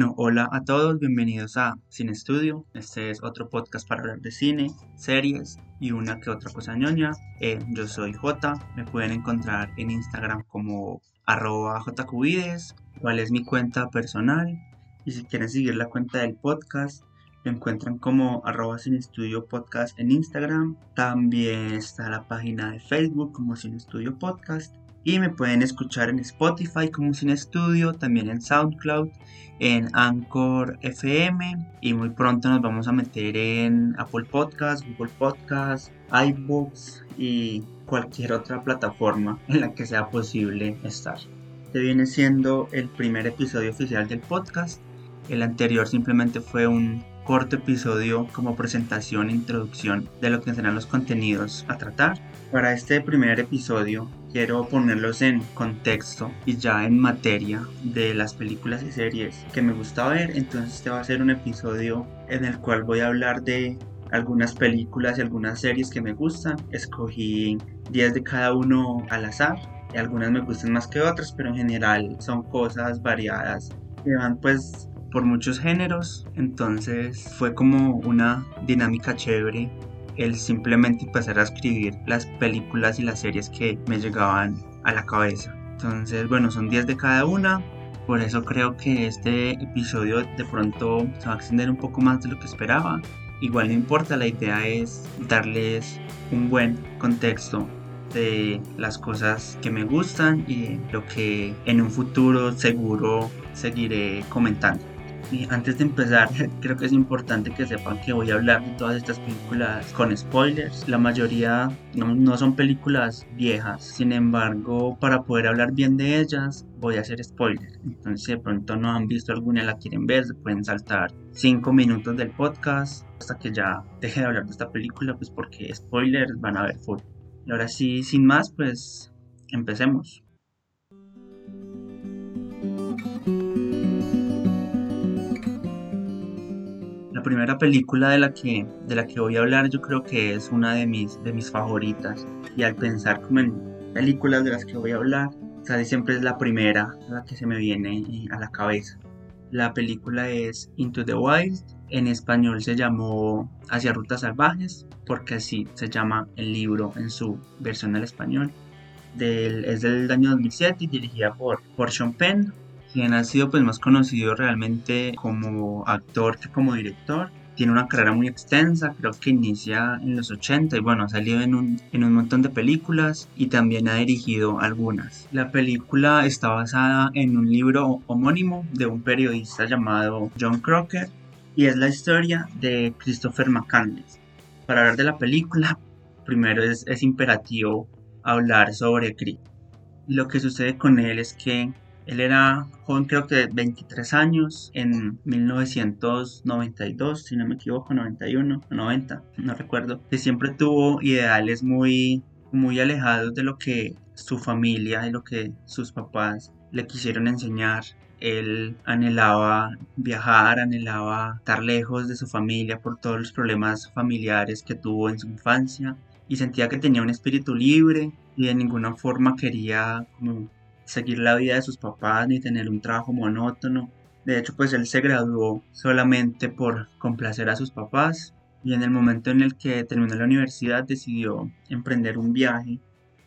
Bueno, hola a todos, bienvenidos a Cine Estudio. Este es otro podcast para hablar de cine, series y una que otra cosa ñoña. Eh, yo soy J, me pueden encontrar en Instagram como arroba jcubides, cuál es mi cuenta personal. Y si quieren seguir la cuenta del podcast, lo encuentran como arroba Cine Estudio Podcast en Instagram. También está la página de Facebook como Cine Estudio Podcast y me pueden escuchar en Spotify como Cine Estudio, también en SoundCloud, en Anchor FM y muy pronto nos vamos a meter en Apple Podcasts, Google Podcasts, iBooks y cualquier otra plataforma en la que sea posible estar. Este viene siendo el primer episodio oficial del podcast. El anterior simplemente fue un corto episodio como presentación e introducción de lo que serán los contenidos a tratar. Para este primer episodio quiero ponerlos en contexto y ya en materia de las películas y series que me gusta ver. Entonces este va a ser un episodio en el cual voy a hablar de algunas películas y algunas series que me gustan. Escogí 10 de cada uno al azar. Y algunas me gustan más que otras, pero en general son cosas variadas que van pues por muchos géneros. Entonces fue como una dinámica chévere el simplemente empezar a escribir las películas y las series que me llegaban a la cabeza. Entonces, bueno, son 10 de cada una. Por eso creo que este episodio de pronto se va a extender un poco más de lo que esperaba. Igual no importa, la idea es darles un buen contexto de las cosas que me gustan y lo que en un futuro seguro seguiré comentando. Y antes de empezar, creo que es importante que sepan que voy a hablar de todas estas películas con spoilers. La mayoría no, son películas viejas, sin embargo, para poder hablar bien de ellas, voy a hacer spoilers. Entonces, de pronto no han visto alguna y la quieren ver, se pueden saltar 5 minutos del podcast hasta que ya deje de hablar de esta película, pues porque spoilers van a ver full. Y ahora sí, sin más, pues empecemos. La primera película de la que, de la que voy a hablar yo creo que es una de mis, de mis favoritas. Y al pensar como en películas de las que voy a hablar, casi siempre es la primera la que se me viene a la cabeza. La película es Into the Wild. En español se llamó Hacia Rutas Salvajes, porque así se llama el libro en su versión al español. Del, es del año 2007 y dirigida por, por Sean Penn quien ha sido pues más conocido realmente como actor que como director. Tiene una carrera muy extensa, creo que inicia en los 80 y bueno, ha salido en un, en un montón de películas y también ha dirigido algunas. La película está basada en un libro homónimo de un periodista llamado John Crocker y es la historia de Christopher McCandless. Para hablar de la película, primero es, es imperativo hablar sobre Chris. Lo que sucede con él es que él era joven, creo que de 23 años, en 1992, si no me equivoco, 91 o 90, no recuerdo, que siempre tuvo ideales muy, muy alejados de lo que su familia y lo que sus papás le quisieron enseñar. Él anhelaba viajar, anhelaba estar lejos de su familia por todos los problemas familiares que tuvo en su infancia y sentía que tenía un espíritu libre y de ninguna forma quería como seguir la vida de sus papás ni tener un trabajo monótono. De hecho, pues él se graduó solamente por complacer a sus papás y en el momento en el que terminó la universidad decidió emprender un viaje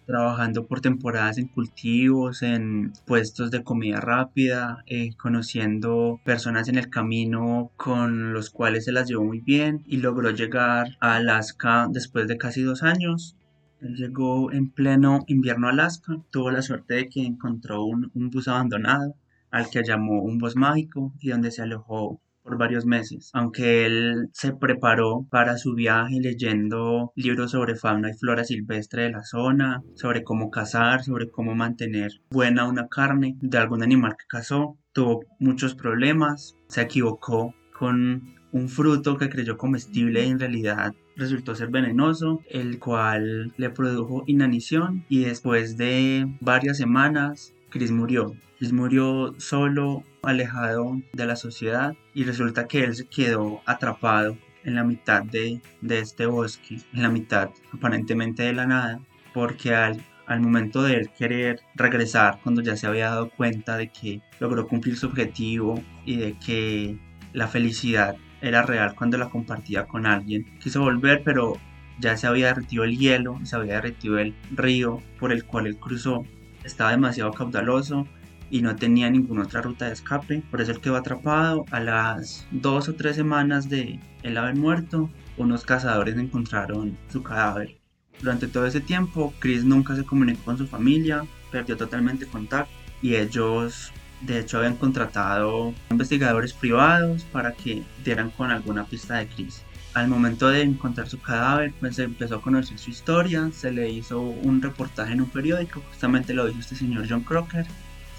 trabajando por temporadas en cultivos, en puestos de comida rápida, eh, conociendo personas en el camino con los cuales se las llevó muy bien y logró llegar a Alaska después de casi dos años él llegó en pleno invierno a Alaska, tuvo la suerte de que encontró un, bus abandonado al que llamó un bus mágico y donde se alojó por varios meses, aunque él se preparó para su viaje leyendo libros sobre fauna y flora silvestre de la zona, sobre cómo cazar, sobre cómo mantener buena una carne de algún animal que cazó, tuvo muchos problemas, se equivocó con un fruto que creyó comestible y en realidad resultó ser venenoso, el cual le produjo inanición y después de varias semanas Chris murió. Chris murió solo, alejado de la sociedad y resulta que él se quedó atrapado en la mitad de, de este bosque, en la mitad aparentemente de la nada, porque al al momento de él querer regresar, cuando ya se había dado cuenta de que logró cumplir su objetivo y de que la felicidad era real cuando la compartía con alguien, quiso volver, pero ya se había derretido el hielo, se había derretido el río por el cual él cruzó, estaba demasiado caudaloso y no tenía ninguna otra ruta de escape, por eso él quedó atrapado. A las dos o tres semanas de él haber muerto, unos cazadores encontraron su cadáver. Durante todo ese tiempo, Chris nunca se comunicó con su familia, perdió totalmente contacto y ellos de hecho habían contratado investigadores privados para que dieran con alguna pista de Chris. Al momento de encontrar su cadáver, pues se empezó a conocer su historia, se le hizo un reportaje en un periódico, justamente lo hizo este señor John Crocker,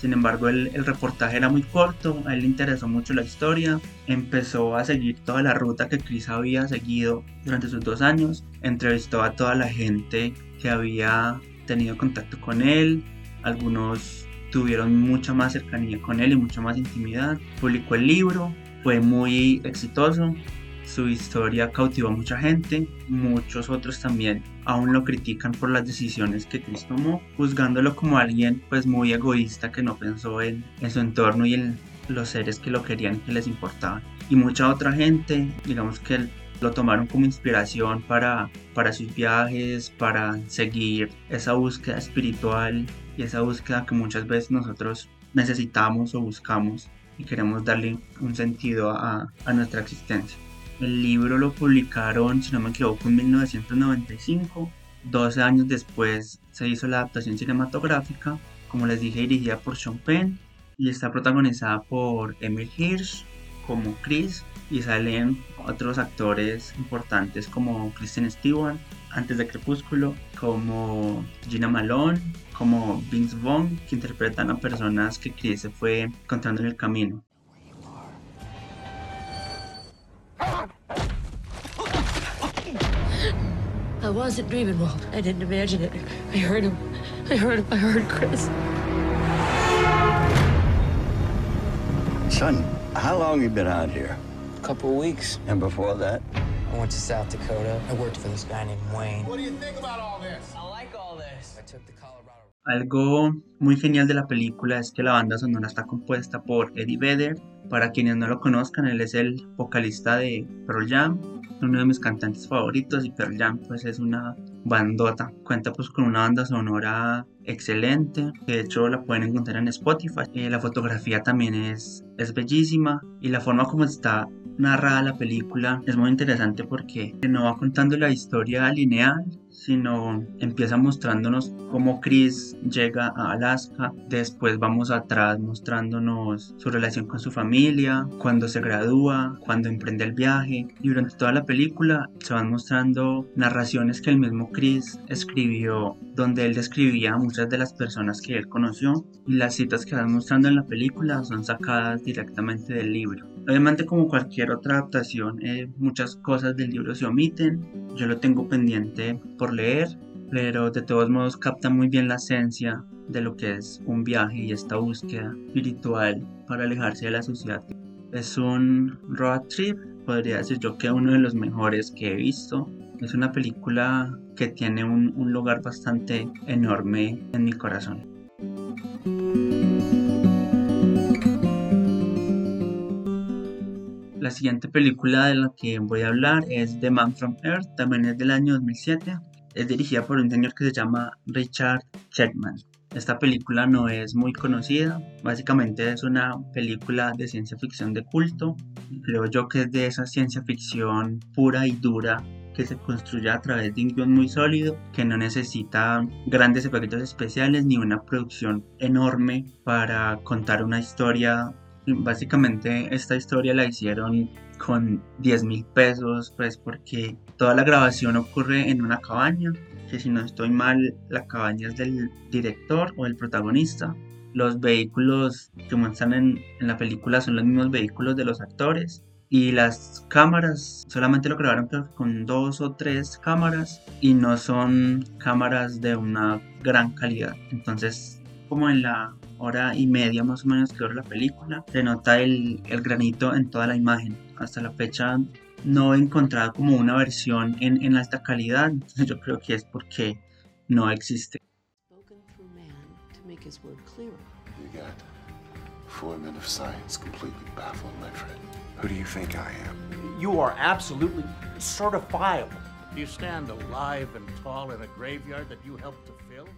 sin embargo, el, reportaje era muy corto, a él le interesó mucho la historia, empezó a seguir toda la ruta que Chris había seguido durante sus dos años, entrevistó a toda la gente que había tenido contacto con él, algunos tuvieron mucha más cercanía con él y mucha más intimidad, publicó el libro, fue muy exitoso, su historia cautivó a mucha gente, muchos otros también aún lo critican por las decisiones que Chris tomó, juzgándolo como alguien pues muy egoísta que no pensó en, en su entorno y en los seres que lo querían que les importaban. Y mucha otra gente, digamos que lo tomaron como inspiración para, para sus viajes, para seguir esa búsqueda espiritual y esa búsqueda que muchas veces nosotros necesitamos o buscamos y queremos darle un sentido a, a nuestra existencia. El libro lo publicaron, si no me equivoco, en 1995. 12 años después se hizo la adaptación cinematográfica, como les dije, dirigida por Sean Penn y está protagonizada por Emil Hirsch como Chris y salen otros actores importantes como Kristen Stewart antes de Crepúsculo, como Gina Malone, como Vince Vaughn, que interpretan a personas que Chris se fue encontrando en el camino. I wasn't dreaming, Walt. I didn't imagine it. I heard him. I heard him. I heard Chris. Son, how long you been out here? Couple of weeks. And before that? I went to South Dakota. I worked for this guy named Wayne. What do you think about all this? I like all this. I took the Colorado. Algo muy genial de la película es que la banda sonora está compuesta por Eddie Vedder. Para quienes no lo conozcan, él es el vocalista de Pearl Jam uno de mis cantantes favoritos y Pearl Jam pues es una bandota. Cuenta pues con una banda sonora excelente, de hecho la pueden encontrar en Spotify. Eh, la fotografía también es, es bellísima y la forma como está narrada la película es muy interesante porque no va contando la historia lineal, sino empieza mostrándonos cómo Chris llega a Alaska, después vamos atrás mostrándonos su relación con su familia, cuando se gradúa, cuando emprende el viaje. Y durante toda la película se van mostrando narraciones que el mismo Chris escribió donde él describía a muchas de las personas que él conoció. Y las citas que van mostrando en la película son sacadas directamente del libro. Obviamente como cualquier otra adaptación eh, muchas cosas del libro se omiten, yo lo tengo pendiente por leer, pero de todos modos capta muy bien la esencia de lo que es un viaje y esta búsqueda espiritual para alejarse de la sociedad. Es un road trip, podría decir yo que uno de los mejores que he visto. Es una película que tiene un, un lugar bastante enorme en mi corazón. La siguiente película de la que voy a hablar es The Man from Earth, también es del año 2007. Es dirigida por un señor que se llama Richard Checkman. Esta película no es muy conocida, básicamente es una película de ciencia ficción de culto. Creo yo que es de esa ciencia ficción pura y dura que se construye a través de un guion muy sólido, que no necesita grandes efectos especiales ni una producción enorme para contar una historia Básicamente esta historia la hicieron con 10 mil pesos, pues porque toda la grabación ocurre en una cabaña, que si no estoy mal, la cabaña es del director o del protagonista. Los vehículos que muestran en, en la película son los mismos vehículos de los actores. Y las cámaras solamente lo grabaron con dos o tres cámaras y no son cámaras de una gran calidad. Entonces, como en la hora y media más o menos que dura la película, se nota el, el, granito en toda la imagen. Hasta la fecha no he encontrado como una versión en, en alta calidad, entonces yo creo que es porque no existe. make his word clearer. You got four men of science completely baffled, my friend. Who do you think I am? You are absolutely certifiable. You stand alive and tall in a graveyard that you helped to fill?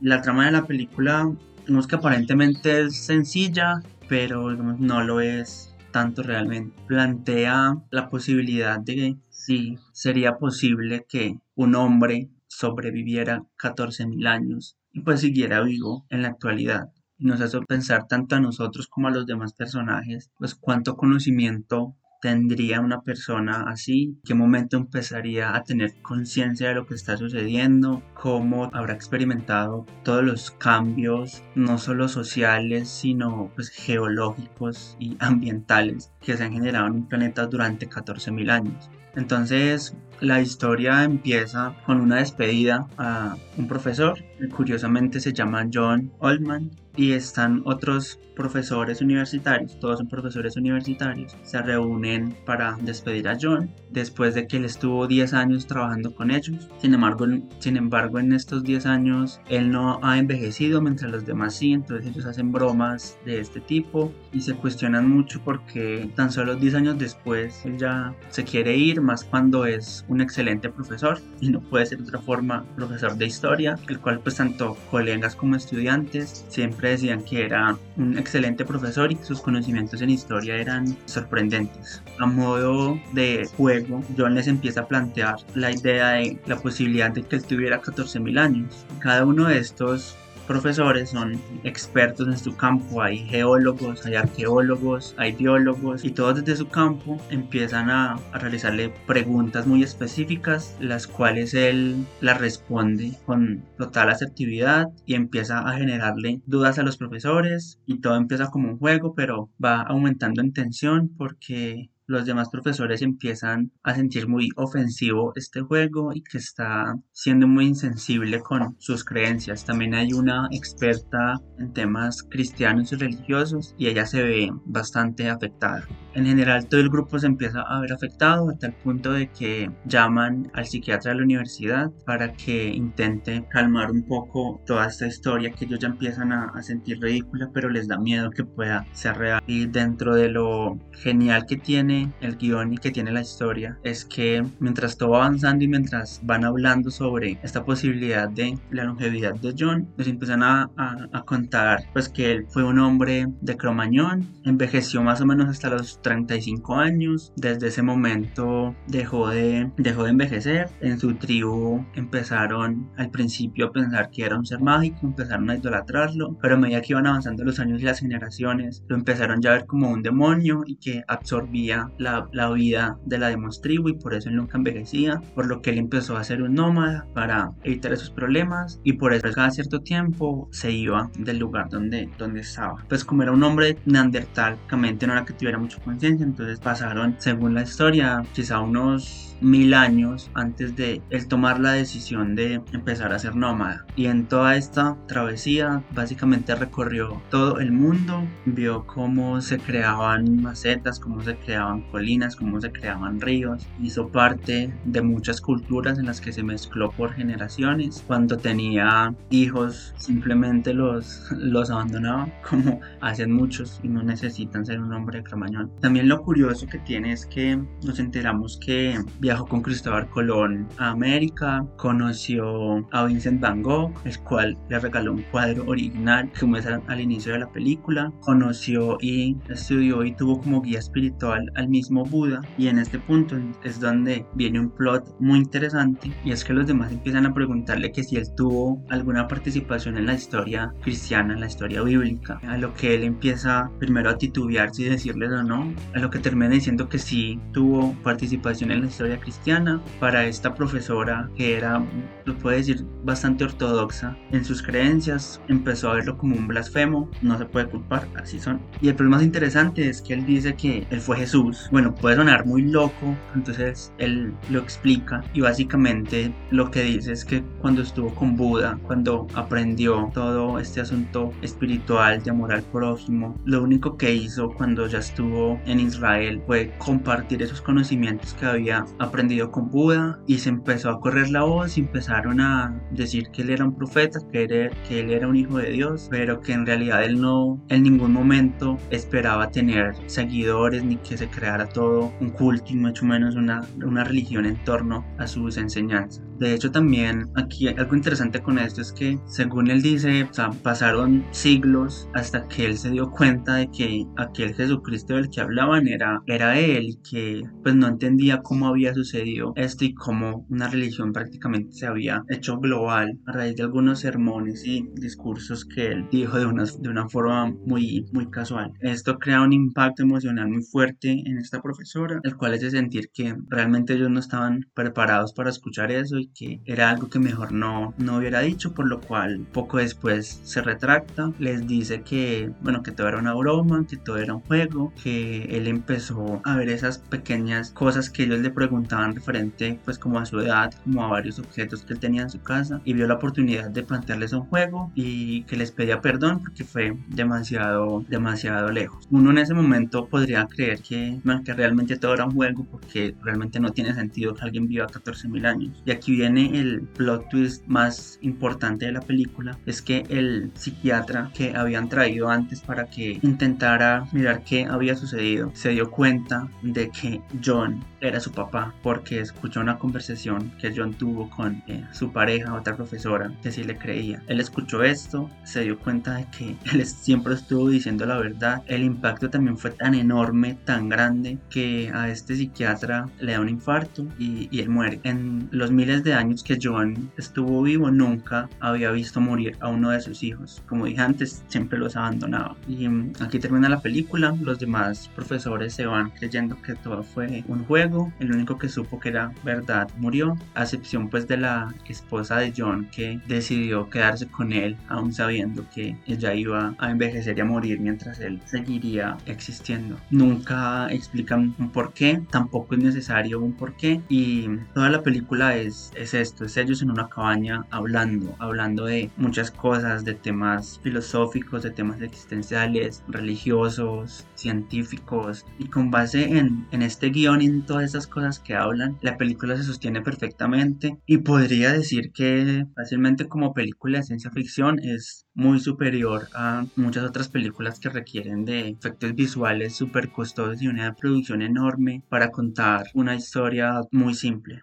La trama de la película, digamos que aparentemente es sencilla, pero no lo es tanto realmente. Plantea la posibilidad de que sí sería posible que un hombre sobreviviera 14.000 años y pues siguiera vivo en la actualidad. Nos hace pensar tanto a nosotros como a los demás personajes, pues cuánto conocimiento tendría una persona así, qué momento empezaría a tener conciencia de lo que está sucediendo, cómo habrá experimentado todos los cambios, no solo sociales, sino pues geológicos y ambientales que se han generado en un planeta durante 14.000 años. Entonces la historia empieza con una despedida a un profesor, curiosamente se llama John Oldman, y están otros profesores universitarios, todos son profesores universitarios, se reúnen para despedir a John después de que él estuvo 10 años trabajando con ellos. Sin embargo, sin embargo, en estos 10 años él no ha envejecido mientras los demás sí, entonces ellos hacen bromas de este tipo y se cuestionan mucho porque tan solo 10 años después él ya se quiere ir, más cuando es un excelente profesor y no puede ser de otra forma profesor de historia, el cual pues tanto colegas como estudiantes siempre decían que era un excelente profesor y sus conocimientos en historia eran sorprendentes. A modo de juego, John les empieza a plantear la idea de la posibilidad de que él tuviera 14.000 años. Cada uno de estos profesores son expertos en su campo, hay geólogos, hay arqueólogos, hay biólogos y todos desde su campo empiezan a, a, realizarle preguntas muy específicas, las cuales él las responde con total asertividad y empieza a generarle dudas a los profesores y todo empieza como un juego, pero va aumentando en tensión porque los demás profesores empiezan a sentir muy ofensivo este juego y que está siendo muy insensible con sus creencias. También hay una experta en temas cristianos y religiosos y ella se ve bastante afectada. En general todo el grupo se empieza a ver afectado a tal punto de que llaman al psiquiatra de la universidad para que intente calmar un poco toda esta historia que ellos ya empiezan a, a sentir ridícula pero les da miedo que pueda ser real. Y dentro de lo genial que tiene el guion y que tiene la historia es que mientras todo va avanzando y mientras van hablando sobre esta posibilidad de la longevidad de John, nos empiezan a, a, a contar pues que él fue un hombre de Cromañón, envejeció más o menos hasta los 35 años, desde ese momento dejó de, dejó de envejecer, en su tribu empezaron al principio a pensar que era un ser mágico, empezaron a idolatrarlo, pero a medida que iban avanzando los años y las generaciones, lo empezaron ya a ver como un demonio y que absorbía la, la, vida de la demostribu y por eso él nunca envejecía, por lo que él empezó a ser un nómada para evitar esos problemas y por eso cada cierto tiempo se iba del lugar donde, donde estaba. Pues como era un hombre neandertal, no era que tuviera mucha conciencia, entonces pasaron, según la historia, quizá unos mil años antes de él tomar la decisión de empezar a ser nómada. Y en toda esta travesía básicamente recorrió todo el mundo, vio cómo se creaban macetas, cómo se creaban colinas, cómo se creaban ríos, hizo parte de muchas culturas en las que se mezcló por generaciones. Cuando tenía hijos simplemente los, los abandonaba como hacen muchos y no necesitan ser un hombre de Cromañón. También lo curioso que tiene es que nos enteramos que viajó con Cristóbal Colón a América, conoció a Vincent Van Gogh, el cual le regaló un cuadro original que muestra al inicio de la película, conoció y estudió y tuvo como guía espiritual al mismo Buda. Y en este punto es donde viene un plot muy interesante y es que los demás empiezan a preguntarle que si él tuvo alguna participación en la historia cristiana, en la historia bíblica, a lo que él empieza primero a titubear si decirles o no, a lo que termina diciendo que sí tuvo participación en la historia cristiana para esta profesora que era, lo puede decir, bastante ortodoxa en sus creencias, empezó a verlo como un blasfemo, no se puede culpar, así son. Y el problema más interesante es que él dice que él fue Jesús bueno, puede sonar muy loco, entonces él lo explica y básicamente lo que dice es que cuando estuvo con Buda, cuando aprendió todo este asunto espiritual de amor al prójimo, lo único que hizo cuando ya estuvo en Israel fue compartir esos conocimientos que había aprendido con Buda y se empezó a correr la voz y empezaron a decir que él era un profeta, que él, que él era un hijo de Dios, pero que en realidad él no en ningún momento esperaba tener seguidores ni que se creara todo un culto y mucho menos una, una religión en torno a sus enseñanzas. De hecho también aquí algo interesante con esto es que según él dice, pasaron siglos hasta que él se dio cuenta de que aquel Jesucristo del que hablaban era, era él y que pues no entendía cómo había sucedido esto y cómo una religión prácticamente se había hecho global a raíz de algunos sermones y discursos que él dijo de una, de una forma muy, muy casual. Esto crea un impacto emocional muy fuerte en esta profesora, el cual es de sentir que realmente ellos no estaban preparados para escuchar eso y que era algo que mejor no, no hubiera dicho, por lo cual poco después se retracta, les dice que, bueno, que todo era una broma, que todo era un juego, que él empezó a ver esas pequeñas cosas que ellos le preguntaban referente pues como a su edad, como a varios objetos que él tenía en su casa y vio la oportunidad de plantearles un juego y que les pedía perdón porque fue demasiado, demasiado lejos. Uno en ese momento podría creer que, que realmente todo era un juego porque realmente no tiene sentido que alguien viva 14.000 años. Y aquí viene el plot twist más importante de la película, es que el psiquiatra que habían traído antes para que intentara mirar qué había sucedido, se dio cuenta de que John era su papá porque escuchó una conversación que John tuvo con eh, su pareja, otra profesora, que sí le creía. Él escuchó esto, se dio cuenta de que él siempre estuvo diciendo la verdad. El impacto también fue tan enorme, tan grande, que a este psiquiatra le da un infarto y, y él muere. En los miles de años que John estuvo vivo, nunca había visto morir a uno de sus hijos. Como dije antes, siempre los abandonaba. Y mm, aquí termina la película. Los demás profesores se van creyendo que todo fue un juego. El único que supo que era verdad murió, a excepción pues de la esposa de John que decidió quedarse con él, aún sabiendo que ella iba a envejecer y a morir mientras él seguiría existiendo. Nunca explican un por qué, tampoco es necesario un por qué. Y toda la película es, es esto, es ellos en una cabaña hablando, hablando de muchas cosas, de temas filosóficos, de temas existenciales, religiosos, científicos. Y con base en, en este guion y en todas esas cosas que hablan, la película se sostiene perfectamente y podría decir que fácilmente como película de ciencia ficción es muy superior a muchas otras películas que requieren de efectos visuales súper costosos y una producción enorme para contar una historia muy simple.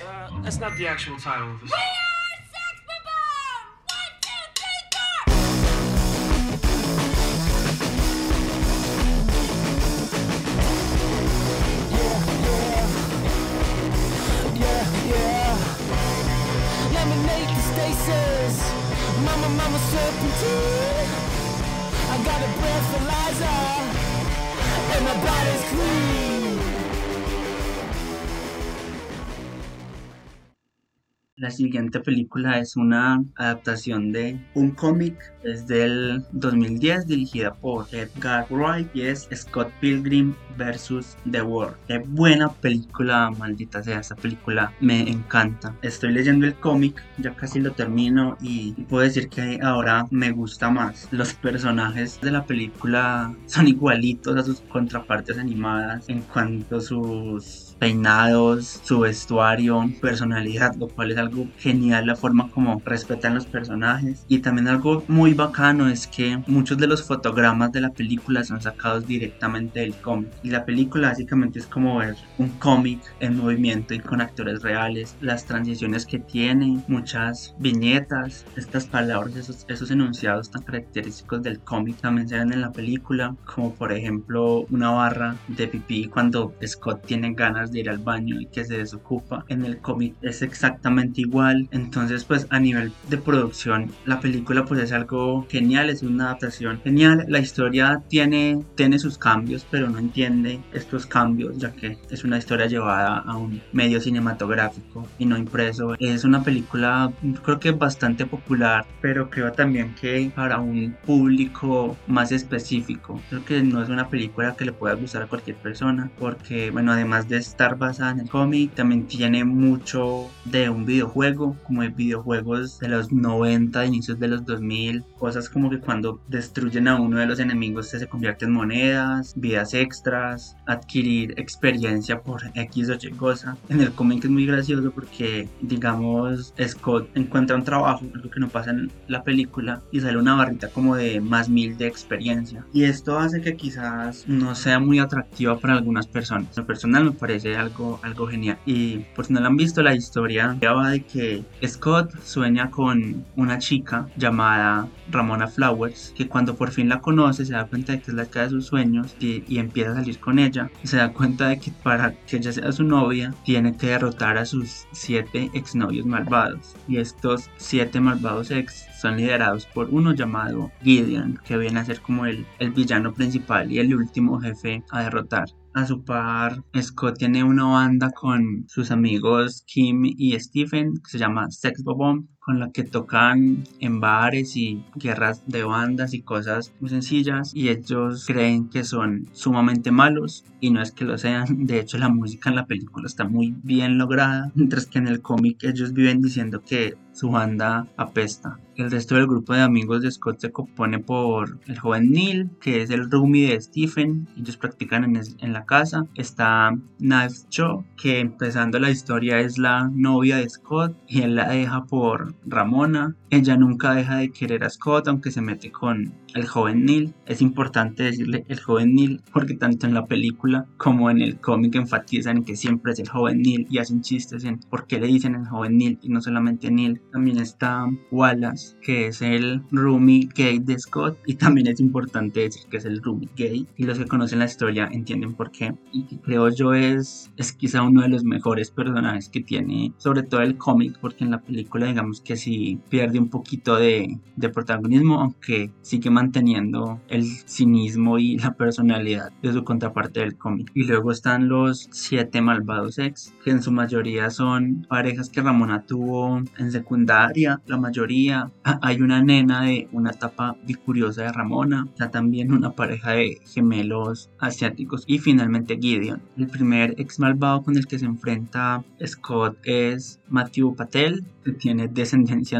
Uh, that's not the actual title of the mama, serpentine. I got a breathalyzer. And my body's clean. La siguiente película es una adaptación de un cómic, es del 2010, dirigida por Edgar Wright y es Scott Pilgrim vs. The World. Qué buena película, maldita sea, esta película me encanta. Estoy leyendo el cómic, ya casi lo termino y puedo decir que ahora me gusta más. Los personajes de la película son igualitos a sus contrapartes animadas en cuanto a sus peinados, su vestuario, personalidad, lo cual es algo genial la forma como respetan los personajes. Y también algo muy bacano es que muchos de los fotogramas de la película son sacados directamente del cómic. Y la película básicamente es como ver un cómic en movimiento y con actores reales, las transiciones que tiene, muchas viñetas, estas palabras, esos, esos enunciados tan característicos del cómic también se ven en la película, como por ejemplo una barra de pipí cuando Scott tiene ganas ganas de ir al baño y que se desocupa. En el cómic es exactamente igual. Entonces pues a nivel de producción la película pues es algo genial, es una adaptación genial. La historia tiene, tiene sus cambios pero no entiende estos cambios ya que es una historia llevada a un medio cinematográfico y no impreso. Es una película creo que bastante popular pero creo también que para un público más específico. Creo que no es una película que le pueda gustar a cualquier persona porque bueno además de estar basada en el cómic también tiene mucho de un videojuego como de videojuegos de los 90 inicios de los 2000 cosas como que cuando destruyen a uno de los enemigos se convierte en monedas vidas extras adquirir experiencia por X o Y cosa en el cómic es muy gracioso porque digamos Scott encuentra un trabajo algo que no pasa en la película y sale una barrita como de más mil de experiencia y esto hace que quizás no sea muy atractiva para algunas personas. En personal me parece algo, algo genial. Y por si no lo han visto, la historia va de que Scott sueña con una chica llamada Ramona Flowers, que cuando por fin la conoce se da cuenta de que es la chica de sus sueños y, y empieza a salir con ella. Se da cuenta de que para que ella sea su novia tiene que derrotar a sus siete exnovios malvados. Y estos siete malvados ex son liderados por uno llamado Gideon, que viene a ser como el, el villano principal y el último jefe a derrotar. A su par, Scott tiene una banda con sus amigos Kim y Stephen que se llama Sex Bomb, con la que tocan en bares y guerras de bandas y cosas muy sencillas y ellos creen que son sumamente malos y no es que lo sean, de hecho la música en la película está muy bien lograda, mientras que en el cómic ellos viven diciendo que su banda apesta. El resto del grupo de amigos de Scott se compone por el joven Neil, que es el roomie de Stephen, ellos practican en, en la casa. Está Knives Cho, que empezando la historia es la novia de Scott y él la deja por Ramona. Ella nunca deja de querer a Scott, aunque se mete con el joven Neil. Es importante decirle el joven Neil porque tanto en la película como en el cómic enfatizan que siempre es el joven Neil y hacen chistes en por qué le dicen el joven Neil y no solamente Neil. También está Wallace, que es el roomie gay de Scott y también es importante decir que es el roomie gay y los que conocen la historia entienden por qué y que creo yo es, es quizá uno de los mejores personajes que tiene sobre todo el cómic porque en la película digamos que sí pierde un poquito de, de protagonismo aunque sigue manteniendo el cinismo y la personalidad de su contraparte del cómic. Y luego están los siete malvados ex, que en su mayoría son parejas que Ramona tuvo en secundaria, la mayoría. Ah, hay una nena de una etapa bicuriosa de Ramona, está también una pareja de gemelos asiáticos y finalmente Gideon. El primer ex malvado con el que se enfrenta Scott es Matthew Patel, que tiene descendencia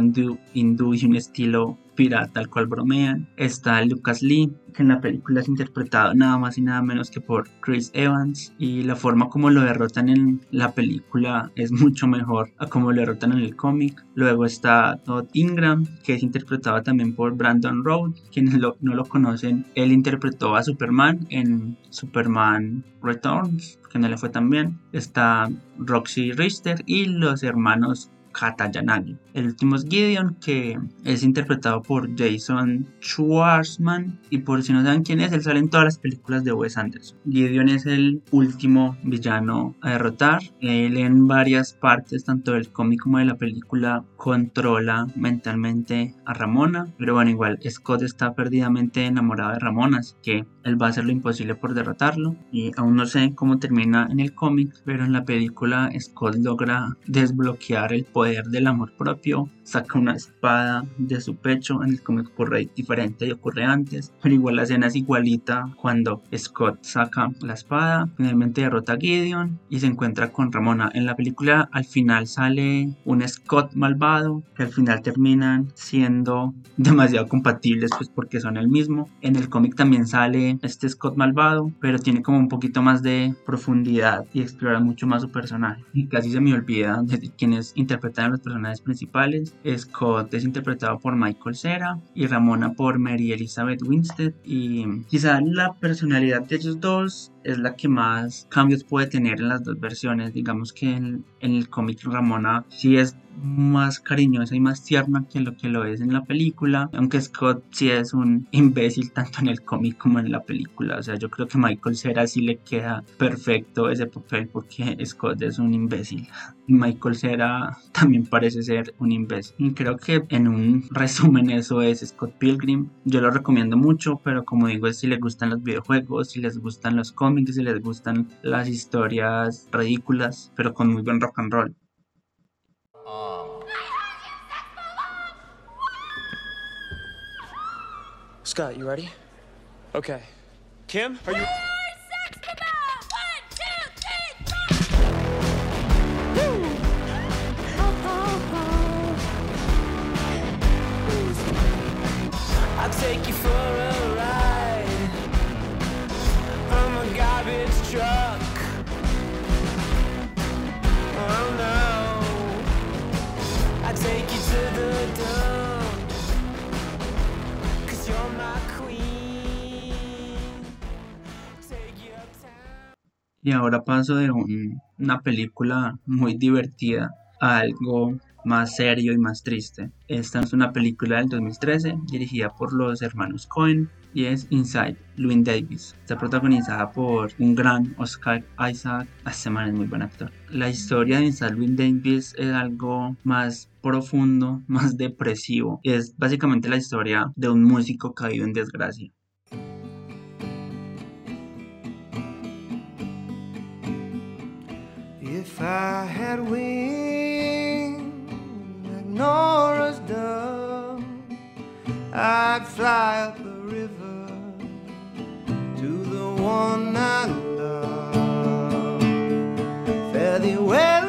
hindú y un estilo pirata tal cual bromean. Está Lucas Lee, que en la película es interpretado nada más y nada menos que por Chris Evans. Y la forma como lo derrotan en la película es mucho mejor a como lo derrotan en el cómic. Luego está Todd Ingram, que es interpretado también por Brandon Road. Quienes no lo conocen, él interpretó a Superman en Superman Returns, que no le fue tan bien. Está Roxy Richter y los hermanos Katayanagi. El último es Gideon, que es interpretado por Jason Schwartzman. Y por si no saben quién es, él sale en todas las películas de Wes Anderson. Gideon es el último villano a derrotar. Él en varias partes, tanto del cómic como de la película, controla mentalmente a Ramona. Pero bueno, igual Scott está perdidamente enamorado de Ramona, así que él va a hacer lo imposible por derrotarlo. Y aún no sé cómo termina en el cómic, pero en la película Scott logra desbloquear el poder del amor propio, saca una espada de su pecho, en el cómic ocurre diferente y ocurre antes, pero igual la escena es igualita cuando Scott saca la espada, finalmente derrota a Gideon y se encuentra con Ramona. En la película al final sale un Scott malvado, que al final terminan siendo demasiado compatibles pues porque son el mismo. En el cómic también sale este Scott malvado, pero tiene como un poquito más de profundidad y explora mucho más su personaje. Y casi se me olvida de quienes interpretan a los personajes principales. Scott es interpretado por Michael Cera y Ramona por Mary Elizabeth Winstead. Y quizá la personalidad de ellos dos es la que más cambios puede tener en las dos versiones. Digamos que en, el cómic Ramona sí es más cariñosa y más tierna que lo que lo es en la película, aunque Scott sí es un imbécil tanto en el cómic como en la película, o sea, yo creo que Michael Cera sí le queda perfecto ese papel porque Scott es un imbécil. Michael Cera también parece ser un imbécil. Y creo que en un resumen eso es Scott Pilgrim. Yo lo recomiendo mucho, pero como digo, si les gustan los videojuegos, si les gustan los cómics, si les gustan las historias ridículas, pero con muy buen rock and roll. Scott, you ready? Okay. Kim, are you? Y ahora paso de un- una película muy divertida a algo más serio y más triste. Esta es una película del 2013 dirigida por los hermanos Cohen y es Inside, Llewyn Davis. Está protagonizada por un gran Oscar Isaac. Este man es muy buen actor. La historia de Inside Llewyn Davis es algo más profundo, más depresivo. Es básicamente la historia de un músico caído en desgracia. If I had wings like Nora's dove, I'd fly up the river to the one I love. Fare thee well,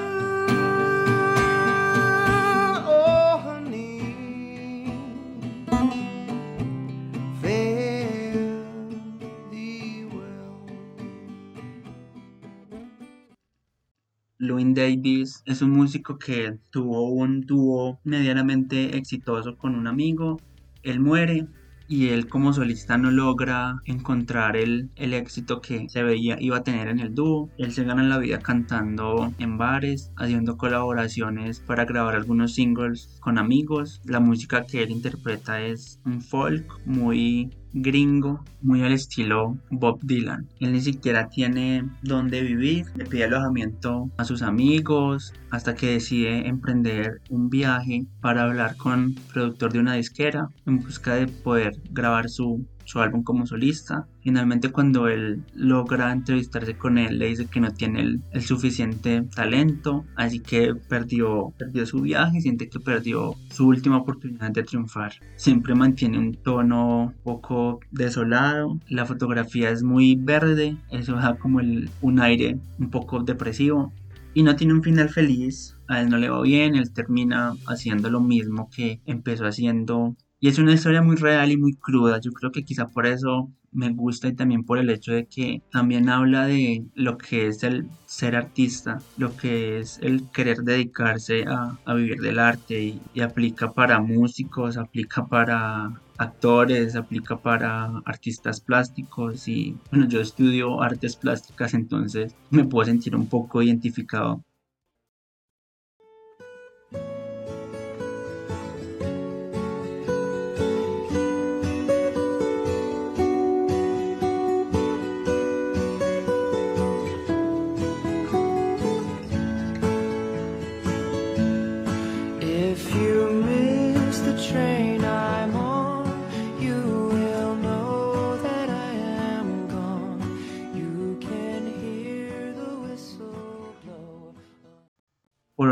Llewyn Davis es un músico que tuvo un dúo medianamente exitoso con un amigo. Él muere y él como solista no logra encontrar el, el éxito que se veía iba a tener en el dúo. Él se gana la vida cantando en bares, haciendo colaboraciones para grabar algunos singles con amigos. La música que él interpreta es un folk muy gringo, muy al estilo Bob Dylan. Él ni siquiera tiene dónde vivir, le pide alojamiento a sus amigos hasta que decide emprender un viaje para hablar con productor de una disquera en busca de poder grabar su su álbum como solista. Finalmente cuando él logra entrevistarse con él le dice que no tiene el, suficiente talento, así que perdió, perdió su viaje, siente que perdió su última oportunidad de triunfar. Siempre mantiene un tono poco desolado, la fotografía es muy verde, eso da como el, un aire un poco depresivo y no tiene un final feliz, a él no le va bien, él termina haciendo lo mismo que empezó haciendo y es una historia muy real y muy cruda. Yo creo que quizá por eso me gusta y también por el hecho de que también habla de lo que es el ser artista, lo que es el querer dedicarse a, a vivir del arte y, y aplica para músicos, aplica para actores, aplica para artistas plásticos y bueno, yo estudio artes plásticas entonces me puedo sentir un poco identificado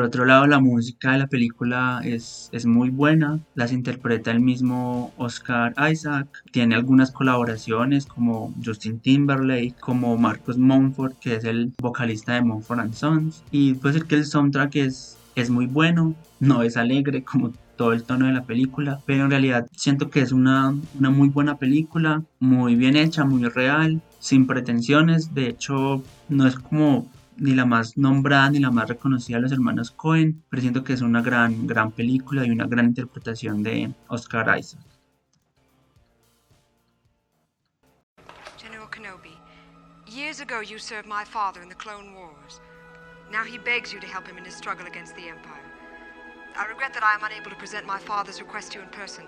otro lado, la música de la película es, es muy buena, las interpreta el mismo Oscar Isaac, tiene algunas colaboraciones como Justin Timberlake, como Marcus Mumford, que es el vocalista de Mumford and Sons, y puede ser que el soundtrack es, es muy bueno, no es alegre como todo el tono de la película, pero en realidad siento que es una, una muy buena película, muy bien hecha, muy real, sin pretensiones, de hecho no es como ni la más nombrada ni la más reconocida de los hermanos Cohen, pero siento que es una gran, gran película y una gran interpretación de Oscar Isaac. General Kenobi, Years ago, you served my father in the Clone Wars. Now he begs you to help him in his struggle against the Empire. I regret that I am unable to present my father's request to you in person,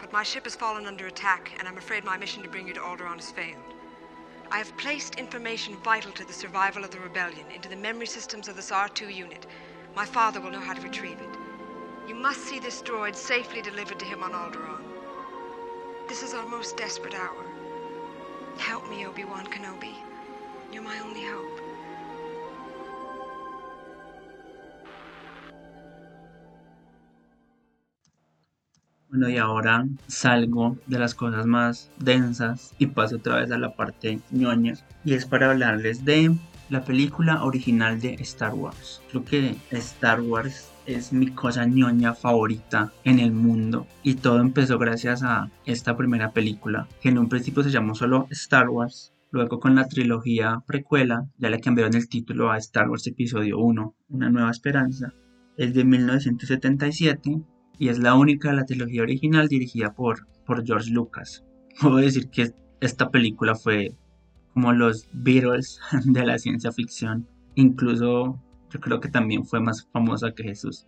but my ship has fallen under attack, and I'm afraid my mission to bring you to Alderaan has failed. I have placed information vital to the survival of the rebellion into the memory systems of this R2 unit. My father will know how to retrieve it. You must see this droid safely delivered to him on Alderaan. This is our most desperate hour. Help me, Obi-Wan Kenobi. You're my only hope. Bueno, y ahora salgo de las cosas más densas y paso otra vez a la parte ñoña. Y es para hablarles de la película original de Star Wars. Creo que Star Wars es mi cosa ñoña favorita en el mundo. Y todo empezó gracias a esta primera película, que en un principio se llamó solo Star Wars. Luego con la trilogía precuela ya le cambiaron el título a Star Wars Episodio 1, Una Nueva Esperanza. Es de 1977 y es la única de la trilogía original dirigida por, por George Lucas. Puedo decir que esta película fue como los Beatles de la ciencia ficción. Incluso yo creo que también fue más famosa que Jesús.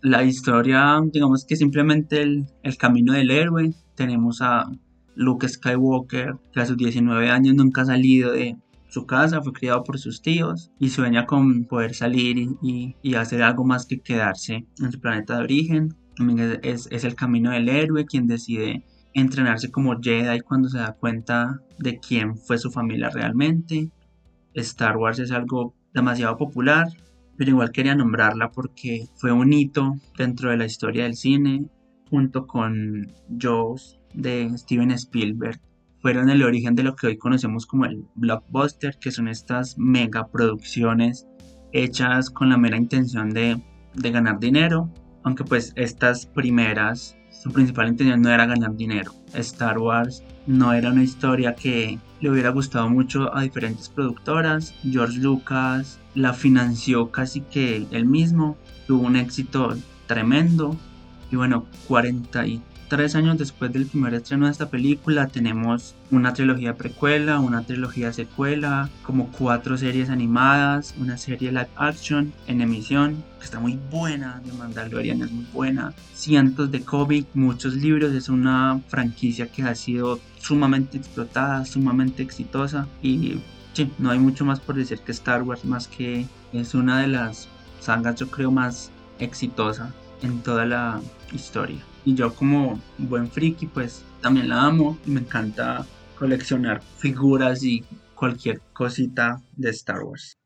La historia, digamos que simplemente el, el camino del héroe. Tenemos a Luke Skywalker, que a sus 19 años nunca ha salido de su casa, fue criado por sus tíos y sueña con poder salir y, y, y hacer algo más que quedarse en su planeta de origen. También es, es, el camino del héroe quien decide entrenarse como Jedi cuando se da cuenta de quién fue su familia realmente. Star Wars es algo demasiado popular, pero igual quería nombrarla porque fue un hito dentro de la historia del cine, junto con Jaws de Steven Spielberg. Fueron el origen de lo que hoy conocemos como el blockbuster, que son estas mega producciones hechas con la mera intención de, de ganar dinero aunque pues estas primeras, su principal intención no era ganar dinero. Star Wars no era una historia que le hubiera gustado mucho a diferentes productoras. George Lucas la financió casi que él mismo, tuvo un éxito tremendo. Y bueno, 43 tres años después del primer estreno de esta película tenemos una trilogía precuela, una trilogía secuela, como cuatro series animadas, una serie live action en emisión que está muy buena, de Mandalorian es muy buena, cientos de cómics, muchos libros, es una franquicia que ha sido sumamente explotada, sumamente exitosa y sí, no hay mucho más por decir que Star Wars, más que es una de las sagas yo creo más exitosa en toda la historia. Y yo como buen friki pues también la amo y me encanta coleccionar figuras y cualquier cosita de Star Wars.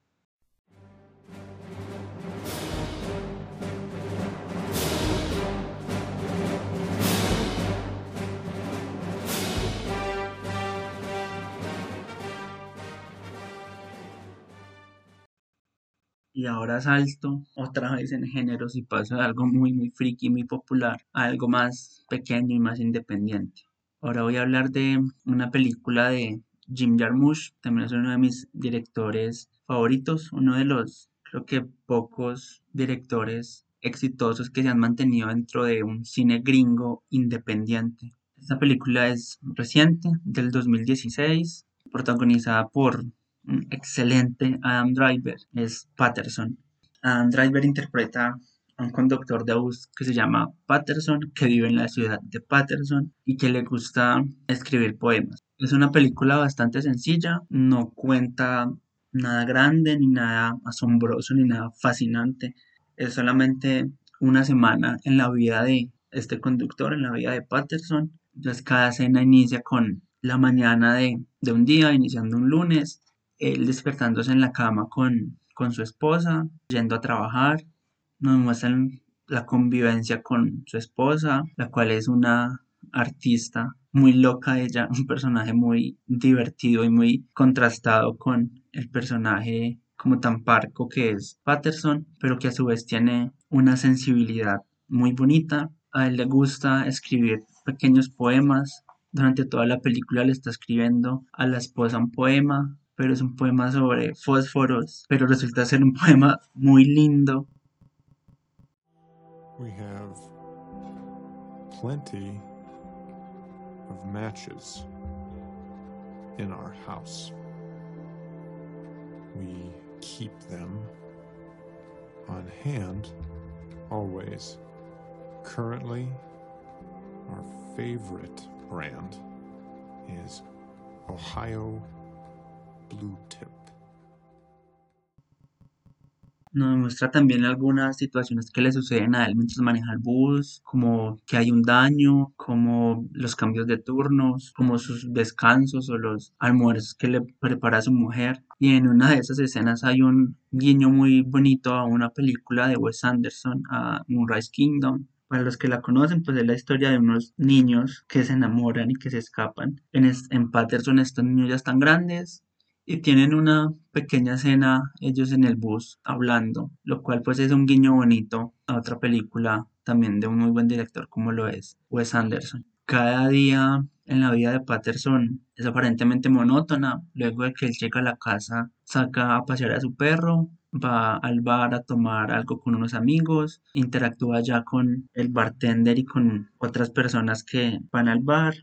Y ahora salto otra vez en géneros y paso de algo muy muy friki, muy popular a algo más pequeño y más independiente. Ahora voy a hablar de una película de Jim Jarmusch, también es uno de mis directores favoritos, uno de los creo que pocos directores exitosos que se han mantenido dentro de un cine gringo independiente. Esta película es reciente, del 2016, protagonizada por un excelente Adam Driver es Patterson. Adam Driver interpreta a un conductor de bus que se llama Patterson, que vive en la ciudad de Patterson y que le gusta escribir poemas. Es una película bastante sencilla, no cuenta nada grande, ni nada asombroso, ni nada fascinante. Es solamente una semana en la vida de este conductor, en la vida de Patterson. Entonces cada escena inicia con la mañana de, de un día, iniciando un lunes, él despertándose en la cama con, con su esposa, yendo a trabajar. Nos muestran la convivencia con su esposa, la cual es una artista muy loca ella, un personaje muy divertido y muy contrastado con el personaje como tan parco que es Patterson, pero que a su vez tiene una sensibilidad muy bonita. A él le gusta escribir pequeños poemas. Durante toda la película le está escribiendo a la esposa un poema, pero es un poema sobre fósforos, pero resulta ser un poema muy lindo. We have plenty of matches in our house. we keep them on hand always. Currently, our favorite brand is Ohio Blue Tip. Nos muestra también algunas situaciones que le suceden a él mientras maneja el bus, como que hay un daño, como los cambios de turnos, como sus descansos o los almuerzos que le prepara su mujer. Y en una de esas escenas hay un guiño muy bonito a una película de Wes Anderson, a Moonrise Kingdom. Para los que la conocen, pues es la historia de unos niños que se enamoran y que se escapan. En, es- en Patterson estos niños ya están grandes y tienen una pequeña escena ellos en el bus hablando, lo cual pues es un guiño bonito a otra película también de un muy buen director como lo es Wes Anderson. Cada día en la vida de Patterson es aparentemente monótona, luego de que él llega a la casa, saca a pasear a su perro, va al bar a tomar algo con unos amigos, interactúa ya con el bartender y con otras personas que van al bar,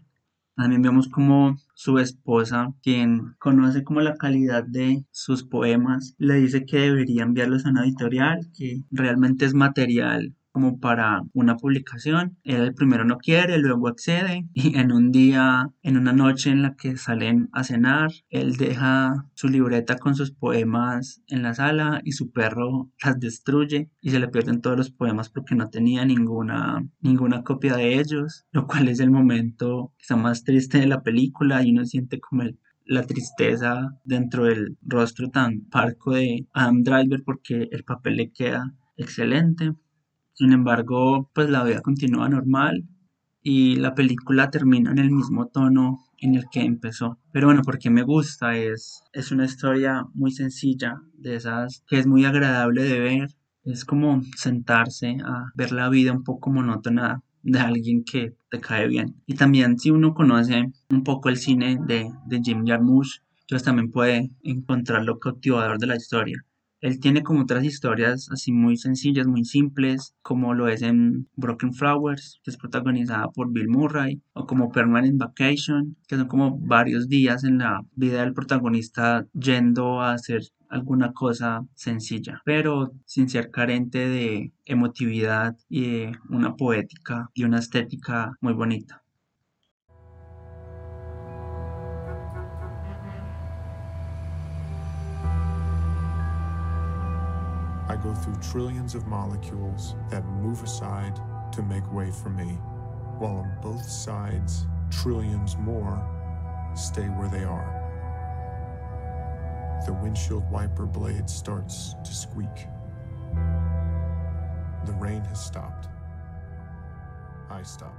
también vemos como su esposa, quien conoce como la calidad de sus poemas, le dice que debería enviarlos a una editorial, que realmente es material como para una publicación. Él primero no quiere, luego accede y en un día, en una noche en la que salen a cenar, él deja su libreta con sus poemas en la sala y su perro las destruye y se le pierden todos los poemas porque no tenía ninguna, ninguna copia de ellos, lo cual es el momento quizá más triste de la película y uno siente como el la tristeza dentro del rostro tan parco de Adam Driver porque el papel le queda excelente. Sin embargo, pues la vida continúa normal y la película termina en el mismo tono en el que empezó. Pero bueno, porque me gusta es es una historia muy sencilla, de esas que es muy agradable de ver. Es como sentarse a ver la vida un poco monótona de alguien que te cae bien. Y también si uno conoce un poco el cine de, de Jim Jarmusch, entonces también puede encontrar lo cautivador de la historia. Él tiene como otras historias así muy sencillas, muy simples, como lo es en Broken Flowers, que es protagonizada por Bill Murray, o como Permanent Vacation, que son como varios días en la vida del protagonista yendo a hacer alguna cosa sencilla, pero sin ser carente de emotividad y de una poética y una estética muy bonita. Go through trillions of molecules that move aside to make way for me, while on both sides, trillions more stay where they are. The windshield wiper blade starts to squeak. The rain has stopped. I stop.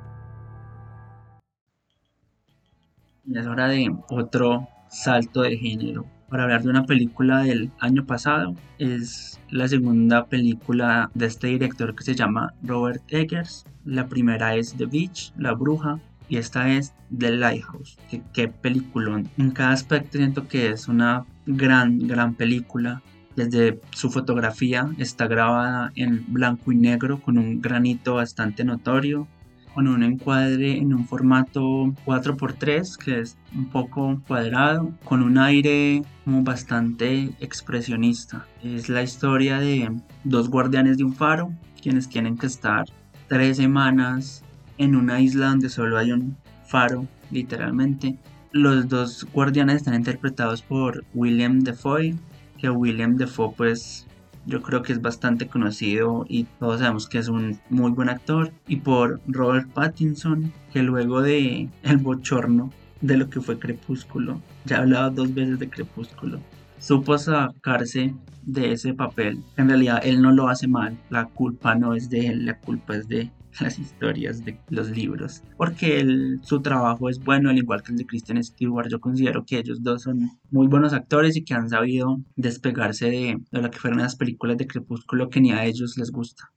Es hora de otro salto de género. Para hablar de una película del año pasado, es la segunda película de este director que se llama Robert Eggers. La primera es The Beach, La Bruja, y esta es The Lighthouse. Qué, qué peliculón. En cada aspecto siento que es una gran, gran película. Desde su fotografía está grabada en blanco y negro con un granito bastante notorio con un encuadre en un formato 4x3 que es un poco cuadrado, con un aire como bastante expresionista. Es la historia de dos guardianes de un faro, quienes tienen que estar tres semanas en una isla donde solo hay un faro, literalmente. Los dos guardianes están interpretados por William Defoe, que William Defoe pues yo creo que es bastante conocido y todos sabemos que es un muy buen actor y por Robert Pattinson que luego de el bochorno de lo que fue Crepúsculo ya he hablado dos veces de Crepúsculo supo sacarse de ese papel. En realidad él no lo hace mal la culpa no es de él la culpa es de las historias de los libros porque él, su trabajo es bueno al igual que el de Kristen Stewart yo considero que ellos dos son muy buenos actores y que han sabido despegarse de, de lo que fueron las películas de Crepúsculo que ni a ellos les gusta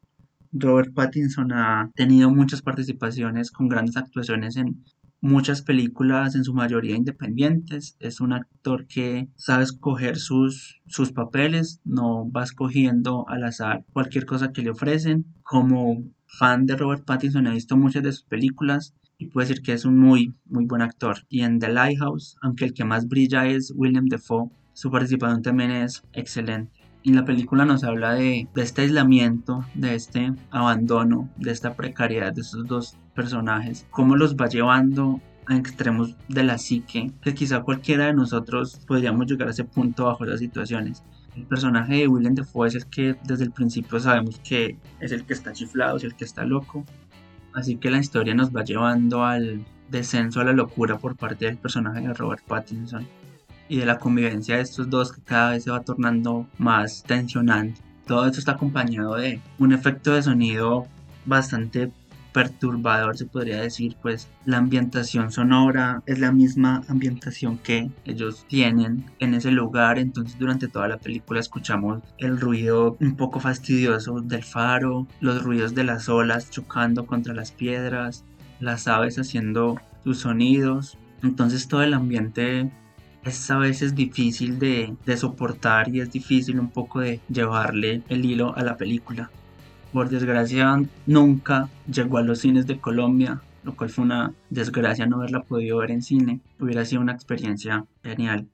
Robert Pattinson ha tenido muchas participaciones con grandes actuaciones en muchas películas, en su mayoría independientes. Es un actor que sabe escoger sus, sus papeles, no va escogiendo al azar cualquier cosa que le ofrecen. Como fan de Robert Pattinson he visto muchas de sus películas y puedo decir que es un muy, muy buen actor. Y en The Lighthouse, aunque el que más brilla es William Defoe, su participación también es excelente. Y la película nos habla de, de este aislamiento, de este abandono, de esta precariedad de estos dos personajes, cómo los va llevando a extremos de la psique, que quizá cualquiera de nosotros podríamos llegar a ese punto bajo esas situaciones. El personaje de William Defoe es el que desde el principio sabemos que es el que está chiflado, es el que está loco. Así que la historia nos va llevando al descenso a la locura por parte del personaje de Robert Pattinson y de la convivencia de estos dos que cada vez se va tornando más tensionante. Todo esto está acompañado de un efecto de sonido bastante perturbador se podría decir pues la ambientación sonora es la misma ambientación que ellos tienen en ese lugar. Entonces durante toda la película escuchamos el ruido un poco fastidioso del faro los ruidos de las olas chocando contra las piedras las aves haciendo sus sonidos. Entonces todo el ambiente es a veces difícil de, de soportar y es difícil un poco de llevarle el hilo a la película por desgracia nunca llegó a los cines de Colombia, lo cual fue una desgracia no haberla podido ver en cine. Hubiera sido una experiencia genial.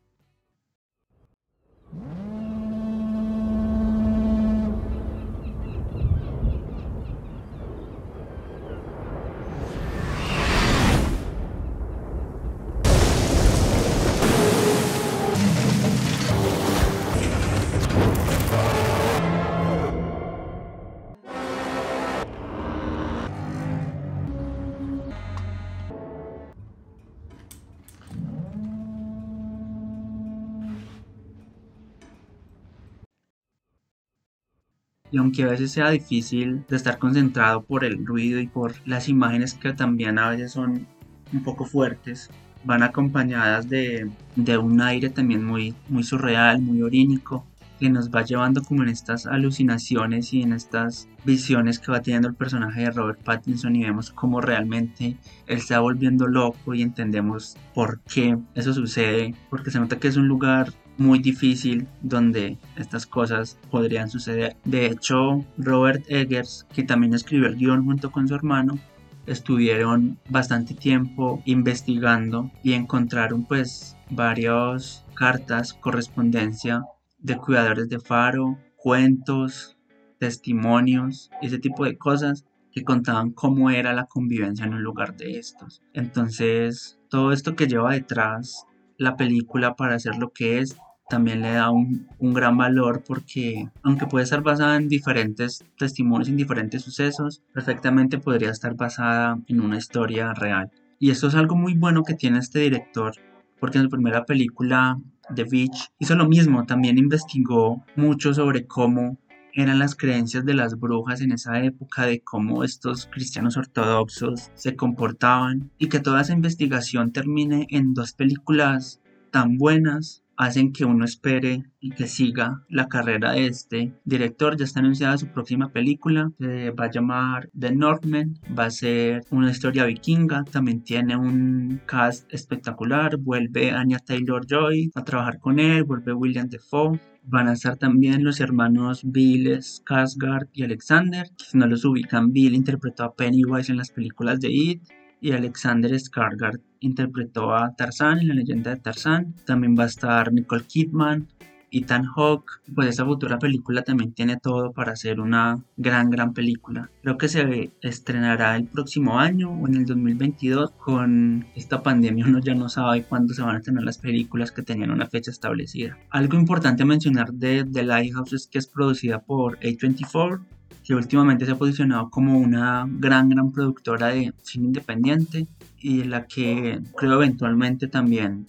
Y aunque a veces sea difícil de estar concentrado por el ruido y por las imágenes que también a veces son un poco fuertes, van acompañadas de, de un aire también muy, muy surreal, muy orínico, que nos va llevando como en estas alucinaciones y en estas visiones que va teniendo el personaje de Robert Pattinson y vemos cómo realmente él se va volviendo loco y entendemos por qué eso sucede, porque se nota que es un lugar muy difícil donde estas cosas podrían suceder. De hecho, Robert Eggers, que también escribió el guion junto con su hermano, estuvieron bastante tiempo investigando y encontraron pues varias cartas, correspondencia de cuidadores de faro, cuentos, testimonios, ese tipo de cosas que contaban cómo era la convivencia en un lugar de estos. Entonces, todo esto que lleva detrás la película para hacer lo que es también le da un, un, gran valor porque aunque puede estar basada en diferentes testimonios, en diferentes sucesos, perfectamente podría estar basada en una historia real. Y esto es algo muy bueno que tiene este director porque en su primera película, The Beach, hizo lo mismo, también investigó mucho sobre cómo eran las creencias de las brujas en esa época, de cómo estos cristianos ortodoxos se comportaban y que toda esa investigación termine en dos películas tan buenas hacen que uno espere y que siga la carrera de este director. Ya está anunciada su próxima película, se va a llamar The Northman, va a ser una historia vikinga, también tiene un cast espectacular, vuelve Anya Taylor Joy a trabajar con él, vuelve William Defoe. Van a estar también los hermanos Bill Skarsgård y Alexander. Si no los ubican, Bill interpretó a Pennywise en las películas de It y Alexander Skarsgård interpretó a Tarzán en la leyenda de Tarzán. También va a estar Nicole Kidman, Ethan Hawke. Pues esa futura película también tiene todo para ser una gran, gran película. Creo que se estrenará el próximo año o en el 2022. Con esta pandemia uno ya no sabe cuándo se van a estrenar las películas que tenían una fecha establecida. Algo importante mencionar de The Lighthouse es que es producida por A24 que últimamente se ha posicionado como una gran, gran productora de cine independiente y la que creo eventualmente también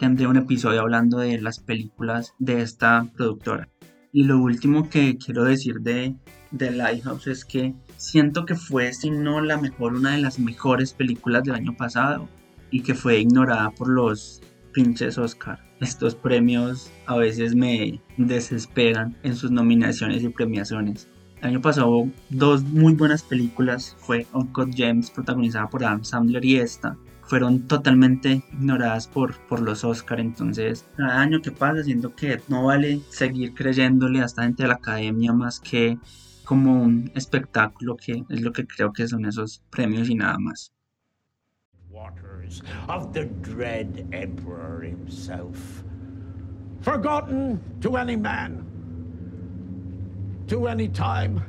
tendré un episodio hablando de las películas de esta productora. Y lo último que quiero decir de The Lighthouse es que siento que fue, si no la mejor, una de las mejores películas del año pasado y que fue ignorada por los pinches Oscar. Estos premios a veces me desesperan en sus nominaciones y premiaciones. El año pasado dos muy buenas películas fue Uncut James protagonizada por Adam Sandler y esta fueron totalmente ignoradas por, por los Oscar. Entonces cada año que pasa siento que no vale seguir creyéndole a esta gente de la academia más que como un espectáculo que es lo que creo que son esos premios y nada más. Waters of the dread emperor himself. Forgotten to any man, to any time,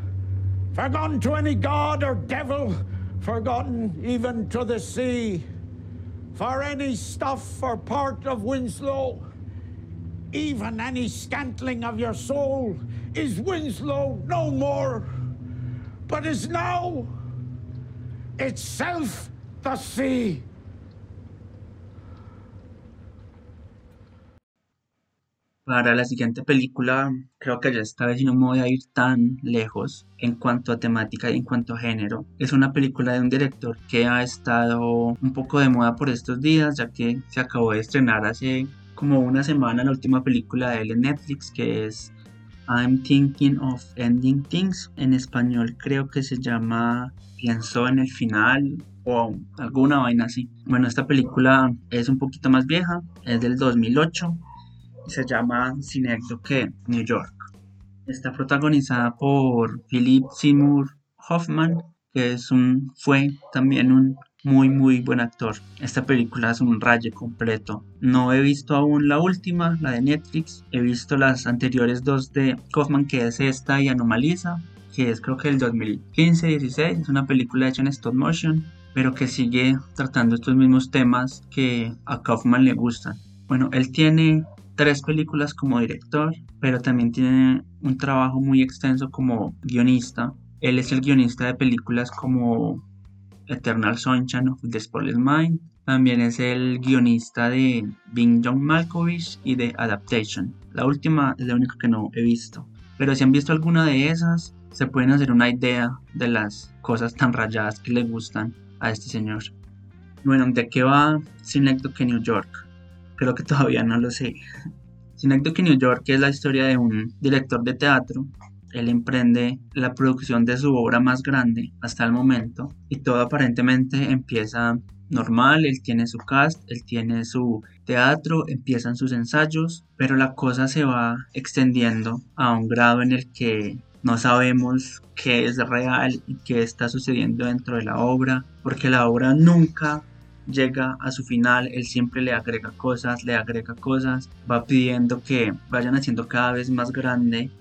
forgotten to any god or devil, forgotten even to the sea. For any stuff or part of Winslow, even any scantling of your soul, is Winslow no more, but is now itself the sea. Para la siguiente película, creo que ya esta vez no me voy a ir tan lejos en cuanto a temática y en cuanto a género. Es una película de un director que ha estado un poco de moda por estos días, ya que se acabó de estrenar hace como una semana la última película de él en Netflix, que es I'm Thinking of Ending Things. En español creo que se llama Pienso en el final o alguna vaina así. Bueno, esta película es un poquito más vieja, es del 2008 se llama Synecdoche, New York. Está protagonizada por Philip Seymour Hoffman, que es un, fue también un muy muy buen actor. Esta película es un rayo completo. No he visto aún la última, la de Netflix. He visto las anteriores dos de Hoffman, que es esta y Anomaliza, que es creo que el 2015-16. Es una película hecha en stop motion, pero que sigue tratando estos mismos temas que a Kaufman le gustan. Bueno, él tiene tres películas como director, pero también tiene un trabajo muy extenso como guionista. Él es el guionista de películas como Eternal Sunshine of the Spotless Mind. También es el guionista de Bing John Malkovich y de Adaptation. La última es la única que no he visto. Pero si han visto alguna de esas, se pueden hacer una idea de las cosas tan rayadas que le gustan a este señor. Bueno, ¿de qué va Synecdoche New York? Creo que todavía no lo sé. Synecdoche New York es la historia de un director de teatro. Él emprende la producción de su obra más grande hasta el momento y todo aparentemente empieza normal, él tiene su cast, él tiene su teatro, empiezan sus ensayos, pero la cosa se va extendiendo a un grado en el que no sabemos qué es real y qué está sucediendo dentro de la obra, porque la obra nunca llega a su final, él siempre le agrega cosas, le agrega cosas, va pidiendo que vayan haciendo cada vez más grande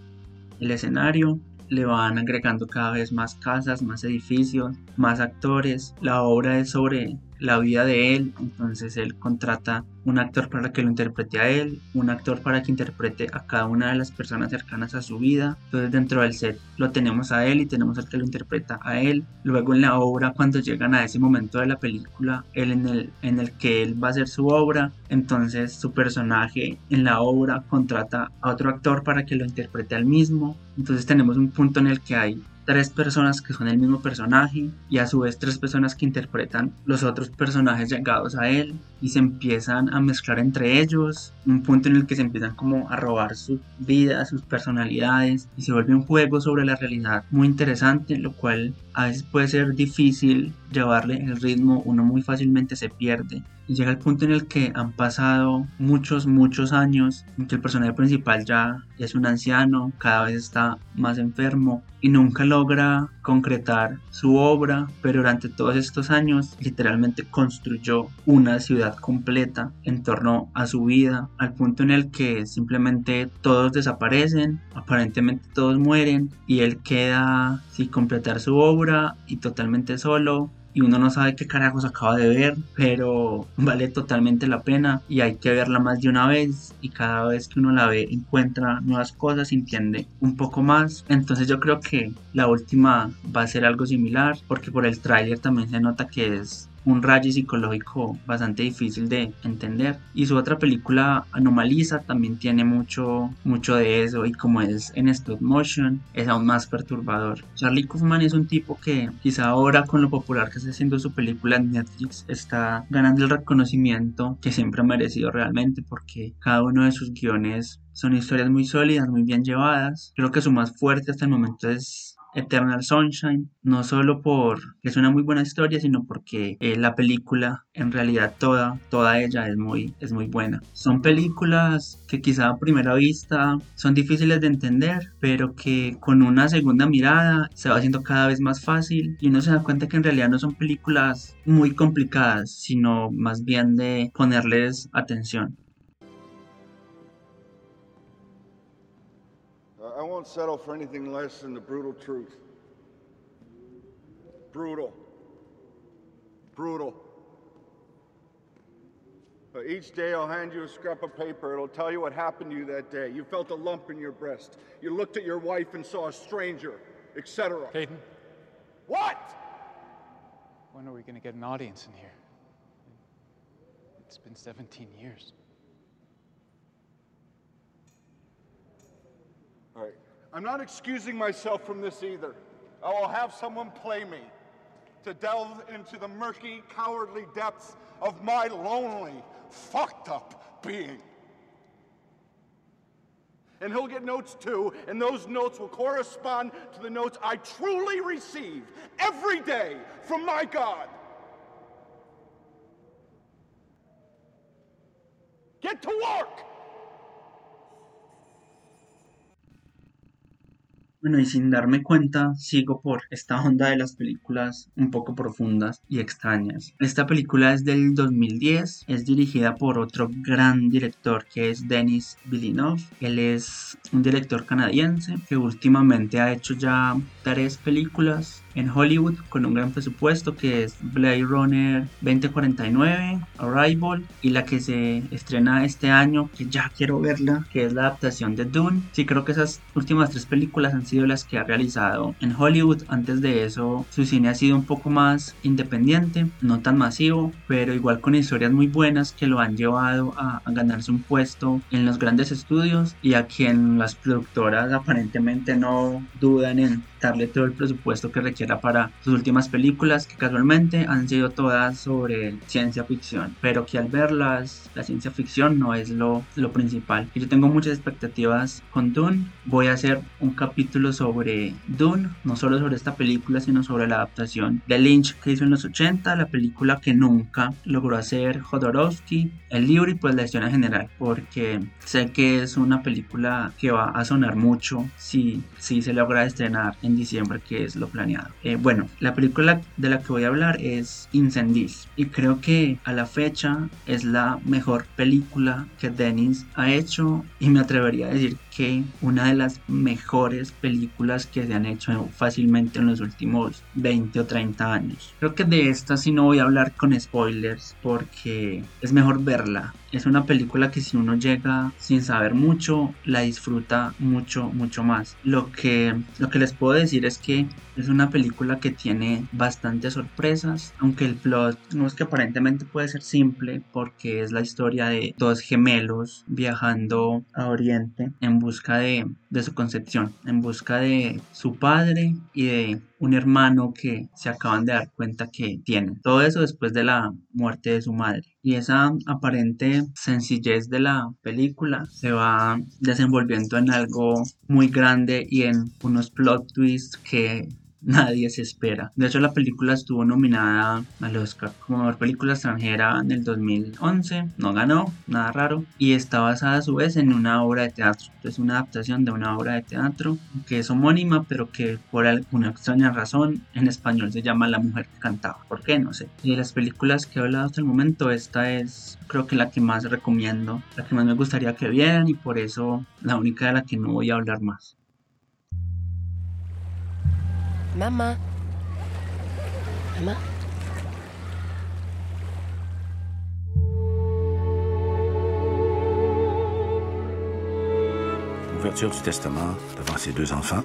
el escenario, le van agregando cada vez más casas, más edificios, más actores. La obra es sobre la vida de él, entonces él contrata un actor para que lo interprete a él, un actor para que interprete a cada una de las personas cercanas a su vida. Entonces dentro del set lo tenemos a él y tenemos al que lo interpreta a él. Luego en la obra cuando llegan a ese momento de la película, él en el, en el que él va a hacer su obra, entonces su personaje en la obra contrata a otro actor para que lo interprete al mismo. Entonces tenemos un punto en el que hay tres personas que son el mismo personaje y a su vez tres personas que interpretan los otros personajes llegados a él y se empiezan a mezclar entre ellos, un punto en el que se empiezan como a robar su vida, sus personalidades y se vuelve un juego sobre la realidad muy interesante, lo cual a veces puede ser difícil llevarle el ritmo, uno muy fácilmente se pierde y llega el punto en el que han pasado muchos, muchos años en que el personaje principal ya es un anciano, cada vez está más enfermo y nunca logra concretar su obra, pero durante todos estos años literalmente construyó una ciudad completa en torno a su vida, al punto en el que simplemente todos desaparecen, aparentemente todos mueren y él queda sin completar su obra y totalmente solo y uno no sabe qué carajos acaba de ver, pero vale totalmente la pena y hay que verla más de una vez y cada vez que uno la ve encuentra nuevas cosas, entiende un poco más. Entonces yo creo que la última va a ser algo similar porque por el tráiler también se nota que es un rayo psicológico bastante difícil de entender. Y su otra película, Anomaliza, también tiene mucho, mucho de eso y como es en stop motion, es aún más perturbador. Charlie Kaufman es un tipo que quizá ahora con lo popular que está haciendo su película en Netflix está ganando el reconocimiento que siempre ha merecido realmente porque cada uno de sus guiones son historias muy sólidas, muy bien llevadas. Creo que su más fuerte hasta el momento es Eternal Sunshine, no solo por es una muy buena historia, sino porque eh, la película en realidad toda, toda ella es muy, es muy buena. Son películas que quizá a primera vista son difíciles de entender, pero que con una segunda mirada se va haciendo cada vez más fácil y uno se da cuenta que en realidad no son películas muy complicadas, sino más bien de ponerles atención. I won't settle for anything less than the brutal truth. Brutal. Brutal. But each day I'll hand you a scrap of paper. It'll tell you what happened to you that day. You felt a lump in your breast. You looked at your wife and saw a stranger, etc. Caden, What? when are we going to get an audience in here? It's been 17 years. All right. I'm not excusing myself from this either. I will have someone play me to delve into the murky, cowardly depths of my lonely, fucked up being. And he'll get notes too, and those notes will correspond to the notes I truly receive every day from my God. Get to work! Bueno, y sin darme cuenta, sigo por esta onda de las películas un poco profundas y extrañas. Esta película es del 2010, es dirigida por otro gran director que es Denis Villeneuve. Él es un director canadiense que últimamente ha hecho ya tres películas en Hollywood con un gran presupuesto que es Blade Runner 2049, Arrival y la que se estrena este año que ya quiero verla que es la adaptación de Dune. Sí creo que esas últimas tres películas han sido las que ha realizado en Hollywood. Antes de eso su cine ha sido un poco más independiente, no tan masivo, pero igual con historias muy buenas que lo han llevado a, a ganarse un puesto en los grandes estudios y a quien las productoras aparentemente no dudan en darle todo el presupuesto que requiera para sus últimas películas, que casualmente han sido todas sobre ciencia ficción, pero que al verlas, la ciencia ficción no es lo, lo principal. Y yo tengo muchas expectativas con Dune. Voy a hacer un capítulo sobre Dune, no solo sobre esta película, sino sobre la adaptación de Lynch que hizo en los 80, la película que nunca logró hacer Jodorowsky, el libro y pues la historia en general, porque sé que es una película que va a sonar mucho si, si se logra estrenar en diciembre, que es lo planeado. Eh, bueno, la película de la que voy a hablar es Incendies y creo que a la fecha es la mejor película que Dennis ha hecho y me atrevería a decir que una de las mejores películas que se han hecho fácilmente en los últimos 20 o 30 años. Creo que de esta sí no voy a hablar con spoilers porque es mejor verla. Es una película que si uno llega sin saber mucho, la disfruta mucho, mucho más. Lo que, lo que les puedo decir es que es una película que tiene bastantes sorpresas, aunque el plot no es que aparentemente puede ser simple porque es la historia de dos gemelos viajando a Oriente en busca de, de su concepción, en busca de su padre y de un hermano que se acaban de dar cuenta que tienen. Todo eso después de la muerte de su madre. Y esa aparente sencillez de la película se va desenvolviendo en algo muy grande y en unos plot twists que nadie se espera. De hecho, la película estuvo nominada al Oscar como mejor película extranjera en el 2011. No ganó, nada raro. Y está basada a su vez en una obra de teatro. Es una adaptación de una obra de teatro que es homónima, pero que por alguna extraña razón en español se llama La mujer que cantaba. ¿Por qué? No sé. Y de las películas que he hablado hasta el momento, esta es creo que la que más recomiendo, la que más me gustaría que vieran y por eso la única de la que no voy a hablar más. Maman. Maman. Ouverture du testament devant ses deux enfants.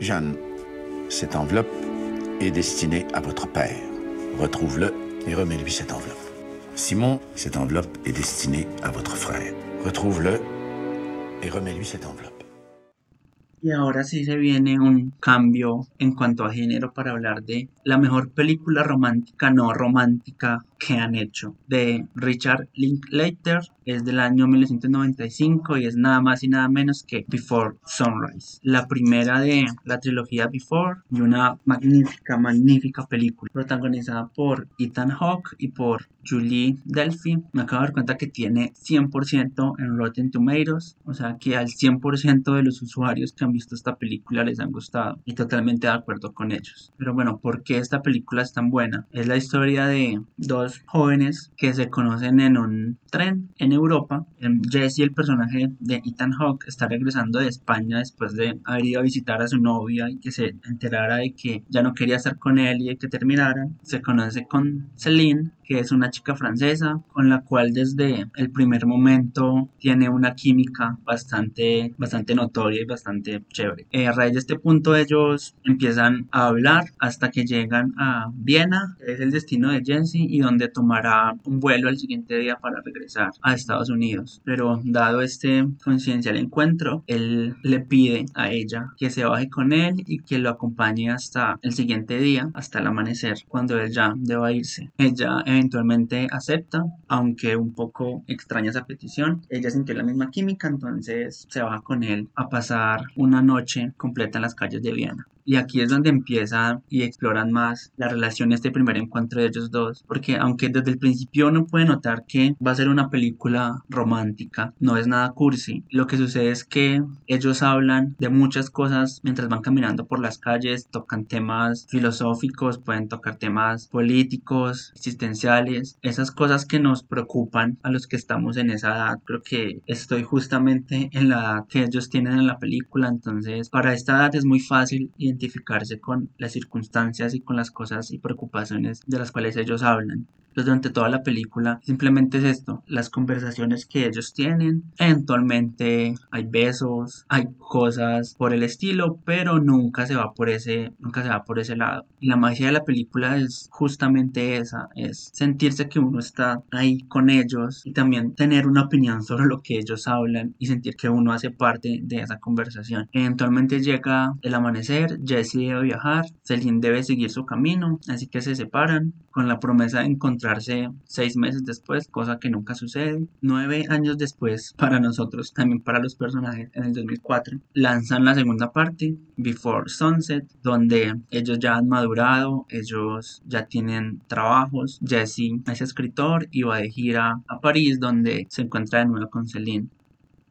Jeanne, cette enveloppe est destinée à votre père. Retrouve-le et remets-lui cette enveloppe. Simon, cette enveloppe est destinée à votre frère. Retrouve-le et remets-lui cette enveloppe. Y ahora sí se viene un cambio en cuanto a género para hablar de la mejor película romántica no romántica que han hecho. De Richard Linklater es del año 1995 y es nada más y nada menos que Before Sunrise. La primera de la trilogía Before y una magnífica magnífica película protagonizada por Ethan Hawke y por Julie Delphi. Me acabo de dar cuenta que tiene 100% en Rotten Tomatoes o sea que al 100% de los usuarios que han visto esta película les han gustado y totalmente de acuerdo con ellos. Pero bueno ¿por qué esta película es tan buena? es la historia de dos jóvenes que se conocen en un tren en Europa. Jesse, el personaje de Ethan Hawke, está regresando de España después de haber ido a visitar a su novia y que se enterara de que ya no quería estar con él y de que terminaran. Se conoce con Celine, que es una chica francesa con la cual desde el primer momento tiene una química bastante, bastante notoria y bastante chévere. Eh, a raíz de este punto ellos empiezan a hablar hasta que llegan a Viena, que es el destino de Jesse y donde tomará un vuelo al siguiente día para regresar a Estados Unidos. Pero dado este coincidencial encuentro, él le pide a ella que se baje con él y que lo acompañe hasta el siguiente día, hasta el amanecer, cuando él ya deba irse. Ella eventualmente acepta, aunque un poco extraña esa petición. Ella sintió la misma química, entonces se va con él a pasar una noche completa en las calles de Viena. Y aquí es donde empiezan y exploran más la relación, este primer encuentro de ellos dos. Porque aunque desde el principio uno puede notar que va a ser una película romántica, no es nada cursi. Lo que sucede es que ellos hablan de muchas cosas mientras van caminando por las calles, tocan temas filosóficos, pueden tocar temas políticos, existenciales, esas cosas que nos preocupan a los que estamos en esa edad. Creo que estoy justamente en la edad que ellos tienen en la película, entonces para esta edad es muy fácil identificarse con las circunstancias y con las cosas y preocupaciones de las cuales ellos hablan. Entonces durante toda la película simplemente es esto, las conversaciones que ellos tienen. Eventualmente hay besos, hay cosas por el estilo, pero nunca se va por ese, nunca se va por ese lado. Y la magia de la película es justamente esa, es sentirse que uno está ahí con ellos y también tener una opinión sobre lo que ellos hablan y sentir que uno hace parte de esa conversación. Eventualmente llega el amanecer, Jesse debe viajar, Celine debe seguir su camino, así que se separan con la promesa de seis meses después, cosa que nunca sucede. Nueve años después, para nosotros, también para los personajes, en el 2004, lanzan la segunda parte, Before Sunset, donde ellos ya han madurado, ellos ya tienen trabajos. Jesse es escritor y va de gira a París, donde se encuentra de nuevo con Celine.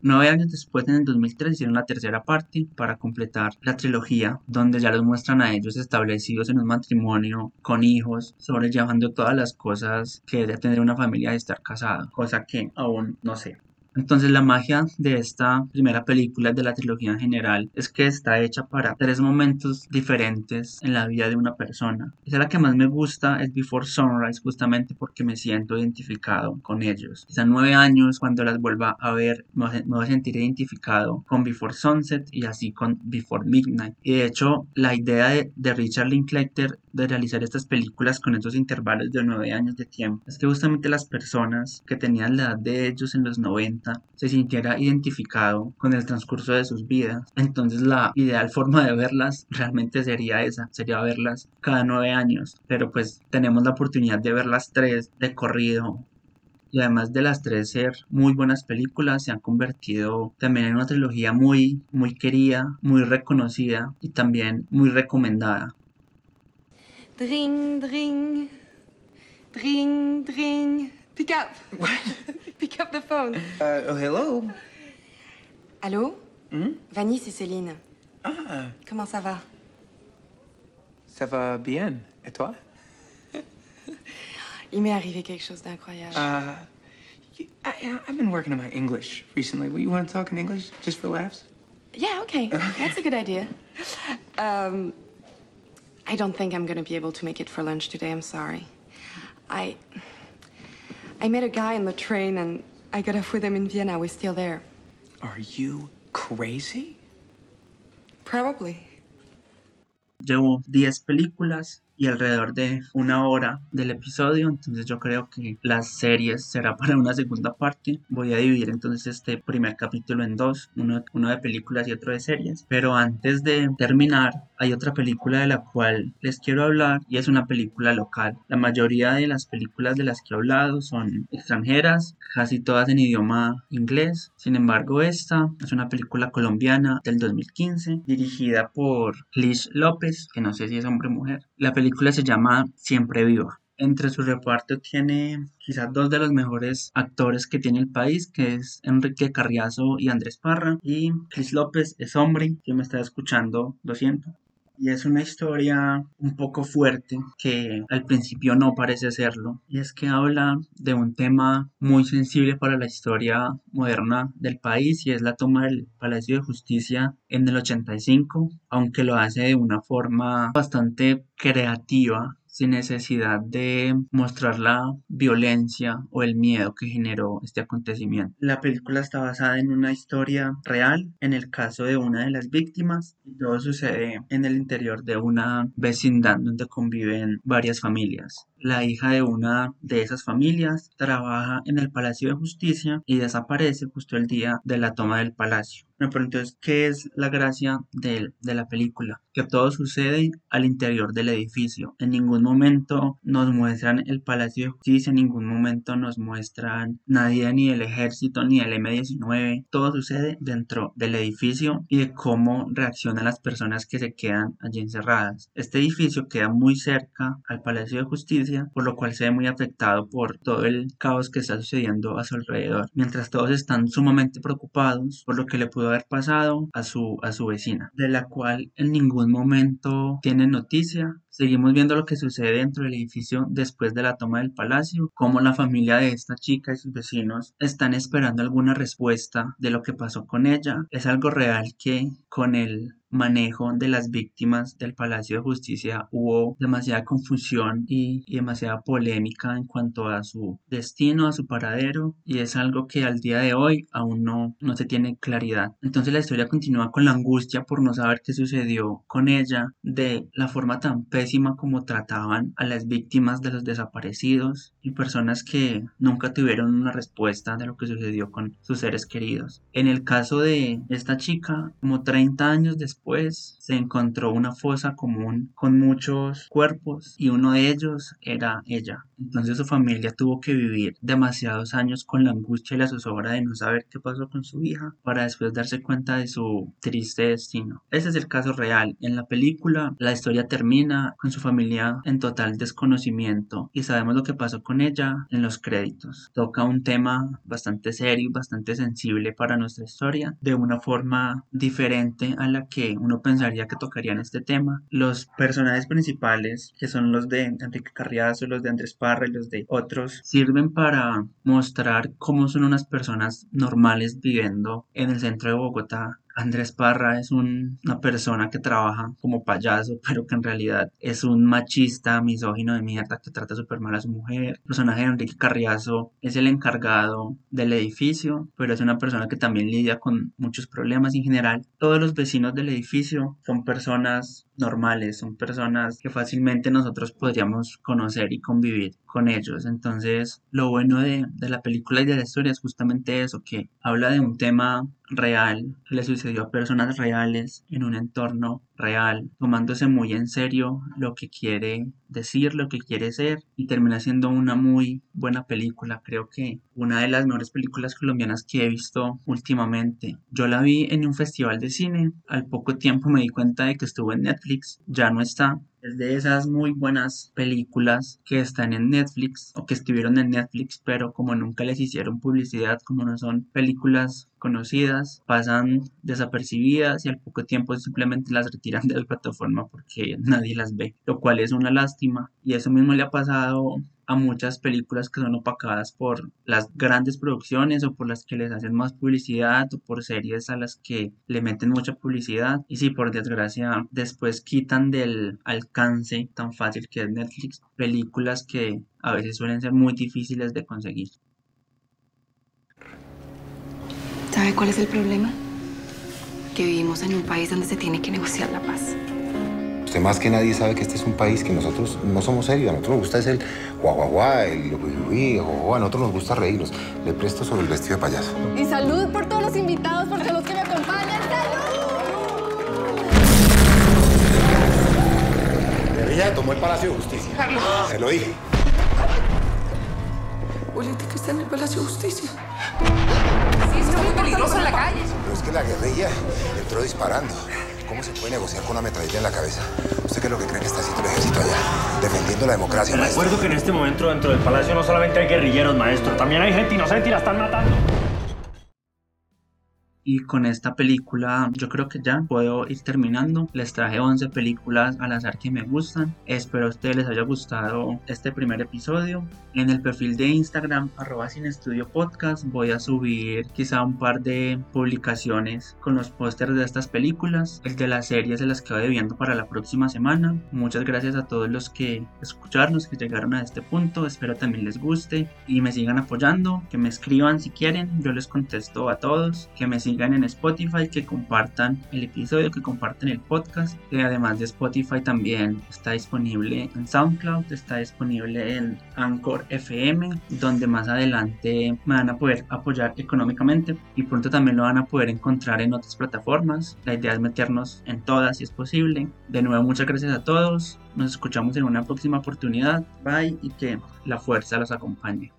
Nueve años después, en el 2003, hicieron la tercera parte para completar la trilogía, donde ya los muestran a ellos establecidos en un matrimonio, con hijos, sobrellevando todas las cosas que debe tener una familia de estar casado, cosa que aún no sé. Entonces la magia de esta primera película de la trilogía en general es que está hecha para tres momentos diferentes en la vida de una persona. Esa la que más me gusta es Before Sunrise justamente porque me siento identificado con ellos. Quizá nueve años cuando las vuelva a ver me voy a sentir identificado con Before Sunset y así con Before Midnight. Y de hecho la idea de, de Richard Linklater de realizar estas películas con estos intervalos de nueve años de tiempo es que justamente las personas que tenían la edad de ellos en los 90 se sintiera identificado con el transcurso de sus vidas. Entonces la ideal forma de verlas realmente sería esa, sería verlas cada nueve años. Pero pues tenemos la oportunidad de ver las tres de corrido y además de las tres ser muy buenas películas, se han convertido también en una trilogía muy, muy querida, muy reconocida y también muy recomendada. Dring, dring. Dring, dring. Pick up. Pick up the phone. Uh, oh, hello. Allô? Hmm? Vanny, c'est Céline. Ah, Comment ça va? ça va bien. Et toi? Il m'est arrivé quelque chose d'incroyable. Uh, I, I've been working on my English recently. You want to talk in English just for laughs? Yeah, okay. That's a good idea. Um, I don't think I'm gonna be able to make it for lunch today. I'm sorry. I I met a guy on the train and I got off with him in Vienna. We're still there. Are you crazy? Probably. Llevo 10 películas y alrededor de una hora del episodio, entonces yo creo que las series será para una segunda parte. Voy a dividir entonces este primer capítulo en dos, uno, uno de películas y otro de series. Pero antes de terminar, hay otra película de la cual les quiero hablar y es una película local. La mayoría de las películas de las que he hablado son extranjeras, casi todas en idioma inglés. Sin embargo, esta es una película colombiana del 2015 dirigida por Liz López, que no sé si es hombre o mujer. La película se llama Siempre Viva. Entre su reparto tiene quizás dos de los mejores actores que tiene el país, que es Enrique Carriazo y Andrés Parra. Y Chris López es hombre, que me está escuchando, lo siento. Y es una historia un poco fuerte que al principio no parece serlo. Y es que habla de un tema muy sensible para la historia moderna del país y es la toma del Palacio de Justicia en el 85, aunque lo hace de una forma bastante creativa sin necesidad de mostrar la violencia o el miedo que generó este acontecimiento. La película está basada en una historia real, en el caso de una de las víctimas, y todo sucede en el interior de una vecindad donde conviven varias familias. La hija de una de esas familias trabaja en el Palacio de Justicia y desaparece justo el día de la toma del palacio. Me pregunto entonces, ¿qué es la gracia de, de, la película? Que todo sucede al interior del edificio. En ningún momento nos muestran el Palacio de Justicia, en ningún momento nos muestran nadie ni el ejército ni el M-19. Todo sucede dentro del edificio y de cómo reaccionan las personas que se quedan allí encerradas. Este edificio queda muy cerca al Palacio de Justicia, por lo cual se ve muy afectado por todo el caos que está sucediendo a su alrededor. Mientras todos están sumamente preocupados por lo que le pudo haber pasado a su, a su vecina, de la cual en ningún momento tiene noticia. Seguimos viendo lo que sucede dentro del edificio después de la toma del palacio, cómo la familia de esta chica y sus vecinos están esperando alguna respuesta de lo que pasó con ella. Es algo real que con el manejo de las víctimas del Palacio de Justicia hubo demasiada confusión y, demasiada polémica en cuanto a su destino, a su paradero y es algo que al día de hoy aún no, no se tiene claridad. Entonces la historia continúa con la angustia por no saber qué sucedió con ella, de la forma tan pésima como trataban a las víctimas de los desaparecidos y personas que nunca tuvieron una respuesta de lo que sucedió con sus seres queridos. En el caso de esta chica, como 30 años después se encontró una fosa común con muchos cuerpos y uno de ellos era ella. Entonces su familia tuvo que vivir demasiados años con la angustia y la zozobra de no saber qué pasó con su hija para después darse cuenta de su triste destino. Ese es el caso real. En la película la historia termina con su familia en total desconocimiento y sabemos lo que pasó con ella en los créditos. Toca un tema bastante serio y bastante sensible para nuestra historia de una forma diferente a la que uno pensaría que tocarían este tema. Los personajes principales, que son los de Enrique Carriazo, los de Andrés Parra y los de otros, sirven para mostrar cómo son unas personas normales viviendo en el centro de Bogotá Andrés Parra es un- una persona que trabaja como payaso, pero que en realidad es un machista, misógino de mierda que trata súper mal a su mujer. El personaje de Enrique Carriazo es el encargado del edificio, pero es una persona que también lidia con muchos problemas en general. Todos los vecinos del edificio son personas normales, son personas que fácilmente nosotros podríamos conocer y convivir con ellos. Entonces, lo bueno de, de la película y de la historia es justamente eso, que habla de un tema real que le sucedió a personas reales en un entorno real, tomándose muy en serio lo que quiere decir, lo que quiere ser y termina siendo una muy buena película. Creo que una de las mejores películas colombianas que he visto últimamente. Yo la vi en un festival de cine, al poco tiempo me di cuenta de que estuvo en Netflix, ya no está, es de esas muy buenas películas que están en Netflix o que estuvieron en Netflix, pero como nunca les hicieron publicidad, como no son películas conocidas, pasan desapercibidas y al poco tiempo simplemente las retiran de la plataforma porque nadie las ve, lo cual es una lástima. Y eso mismo le ha pasado a muchas películas que son opacadas por las grandes producciones o por las que les hacen más publicidad o por series a las que le meten mucha publicidad y si por desgracia después quitan del alcance tan fácil que es Netflix películas que a veces suelen ser muy difíciles de conseguir. ¿Sabe cuál es el problema? Que vivimos en un país donde se tiene que negociar la paz. Usted más que nadie sabe que este es un país que nosotros no somos serios. A nosotros nos gusta es el guaguaguá, el uy, a nosotros nos gusta reírnos. Le presto sobre el vestido de payaso. Y salud por todos los invitados, por todos los que me acompañan. Guerrilla tomó el Palacio de Justicia. Se lo dije. Política está en el Palacio de Justicia. Sí, eso es muy peligroso en la calle. Pero es que la guerrilla entró disparando. ¿Cómo se puede negociar con una metralleta en la cabeza? ¿Usted qué es lo que cree que está haciendo el ejército allá? Defendiendo la democracia, maestro. recuerdo que en este momento dentro del palacio no solamente hay guerrilleros, maestro, también hay gente inocente y la están matando. Y con esta película yo creo que ya puedo ir terminando. Les traje 11 películas al azar que me gustan. Espero a ustedes les haya gustado este primer episodio. En el perfil de Instagram, arroba sin estudio podcast, voy a subir quizá un par de publicaciones con los pósters de estas películas. El de las series se las quedo debiendo para la próxima semana. Muchas gracias a todos los que escucharon, que llegaron a este punto. Espero también les guste y me sigan apoyando. Que me escriban si quieren. Yo les contesto a todos. Que me sigan en Spotify, que compartan el episodio, que compartan el podcast. Que además de Spotify también está disponible en SoundCloud, está disponible en Anchor FM, donde más adelante me van a poder apoyar económicamente y pronto también lo van a poder encontrar en otras plataformas. La idea es meternos en todas si es posible. De nuevo, muchas gracias a todos. Nos escuchamos en una próxima oportunidad. Bye y que la fuerza los acompañe.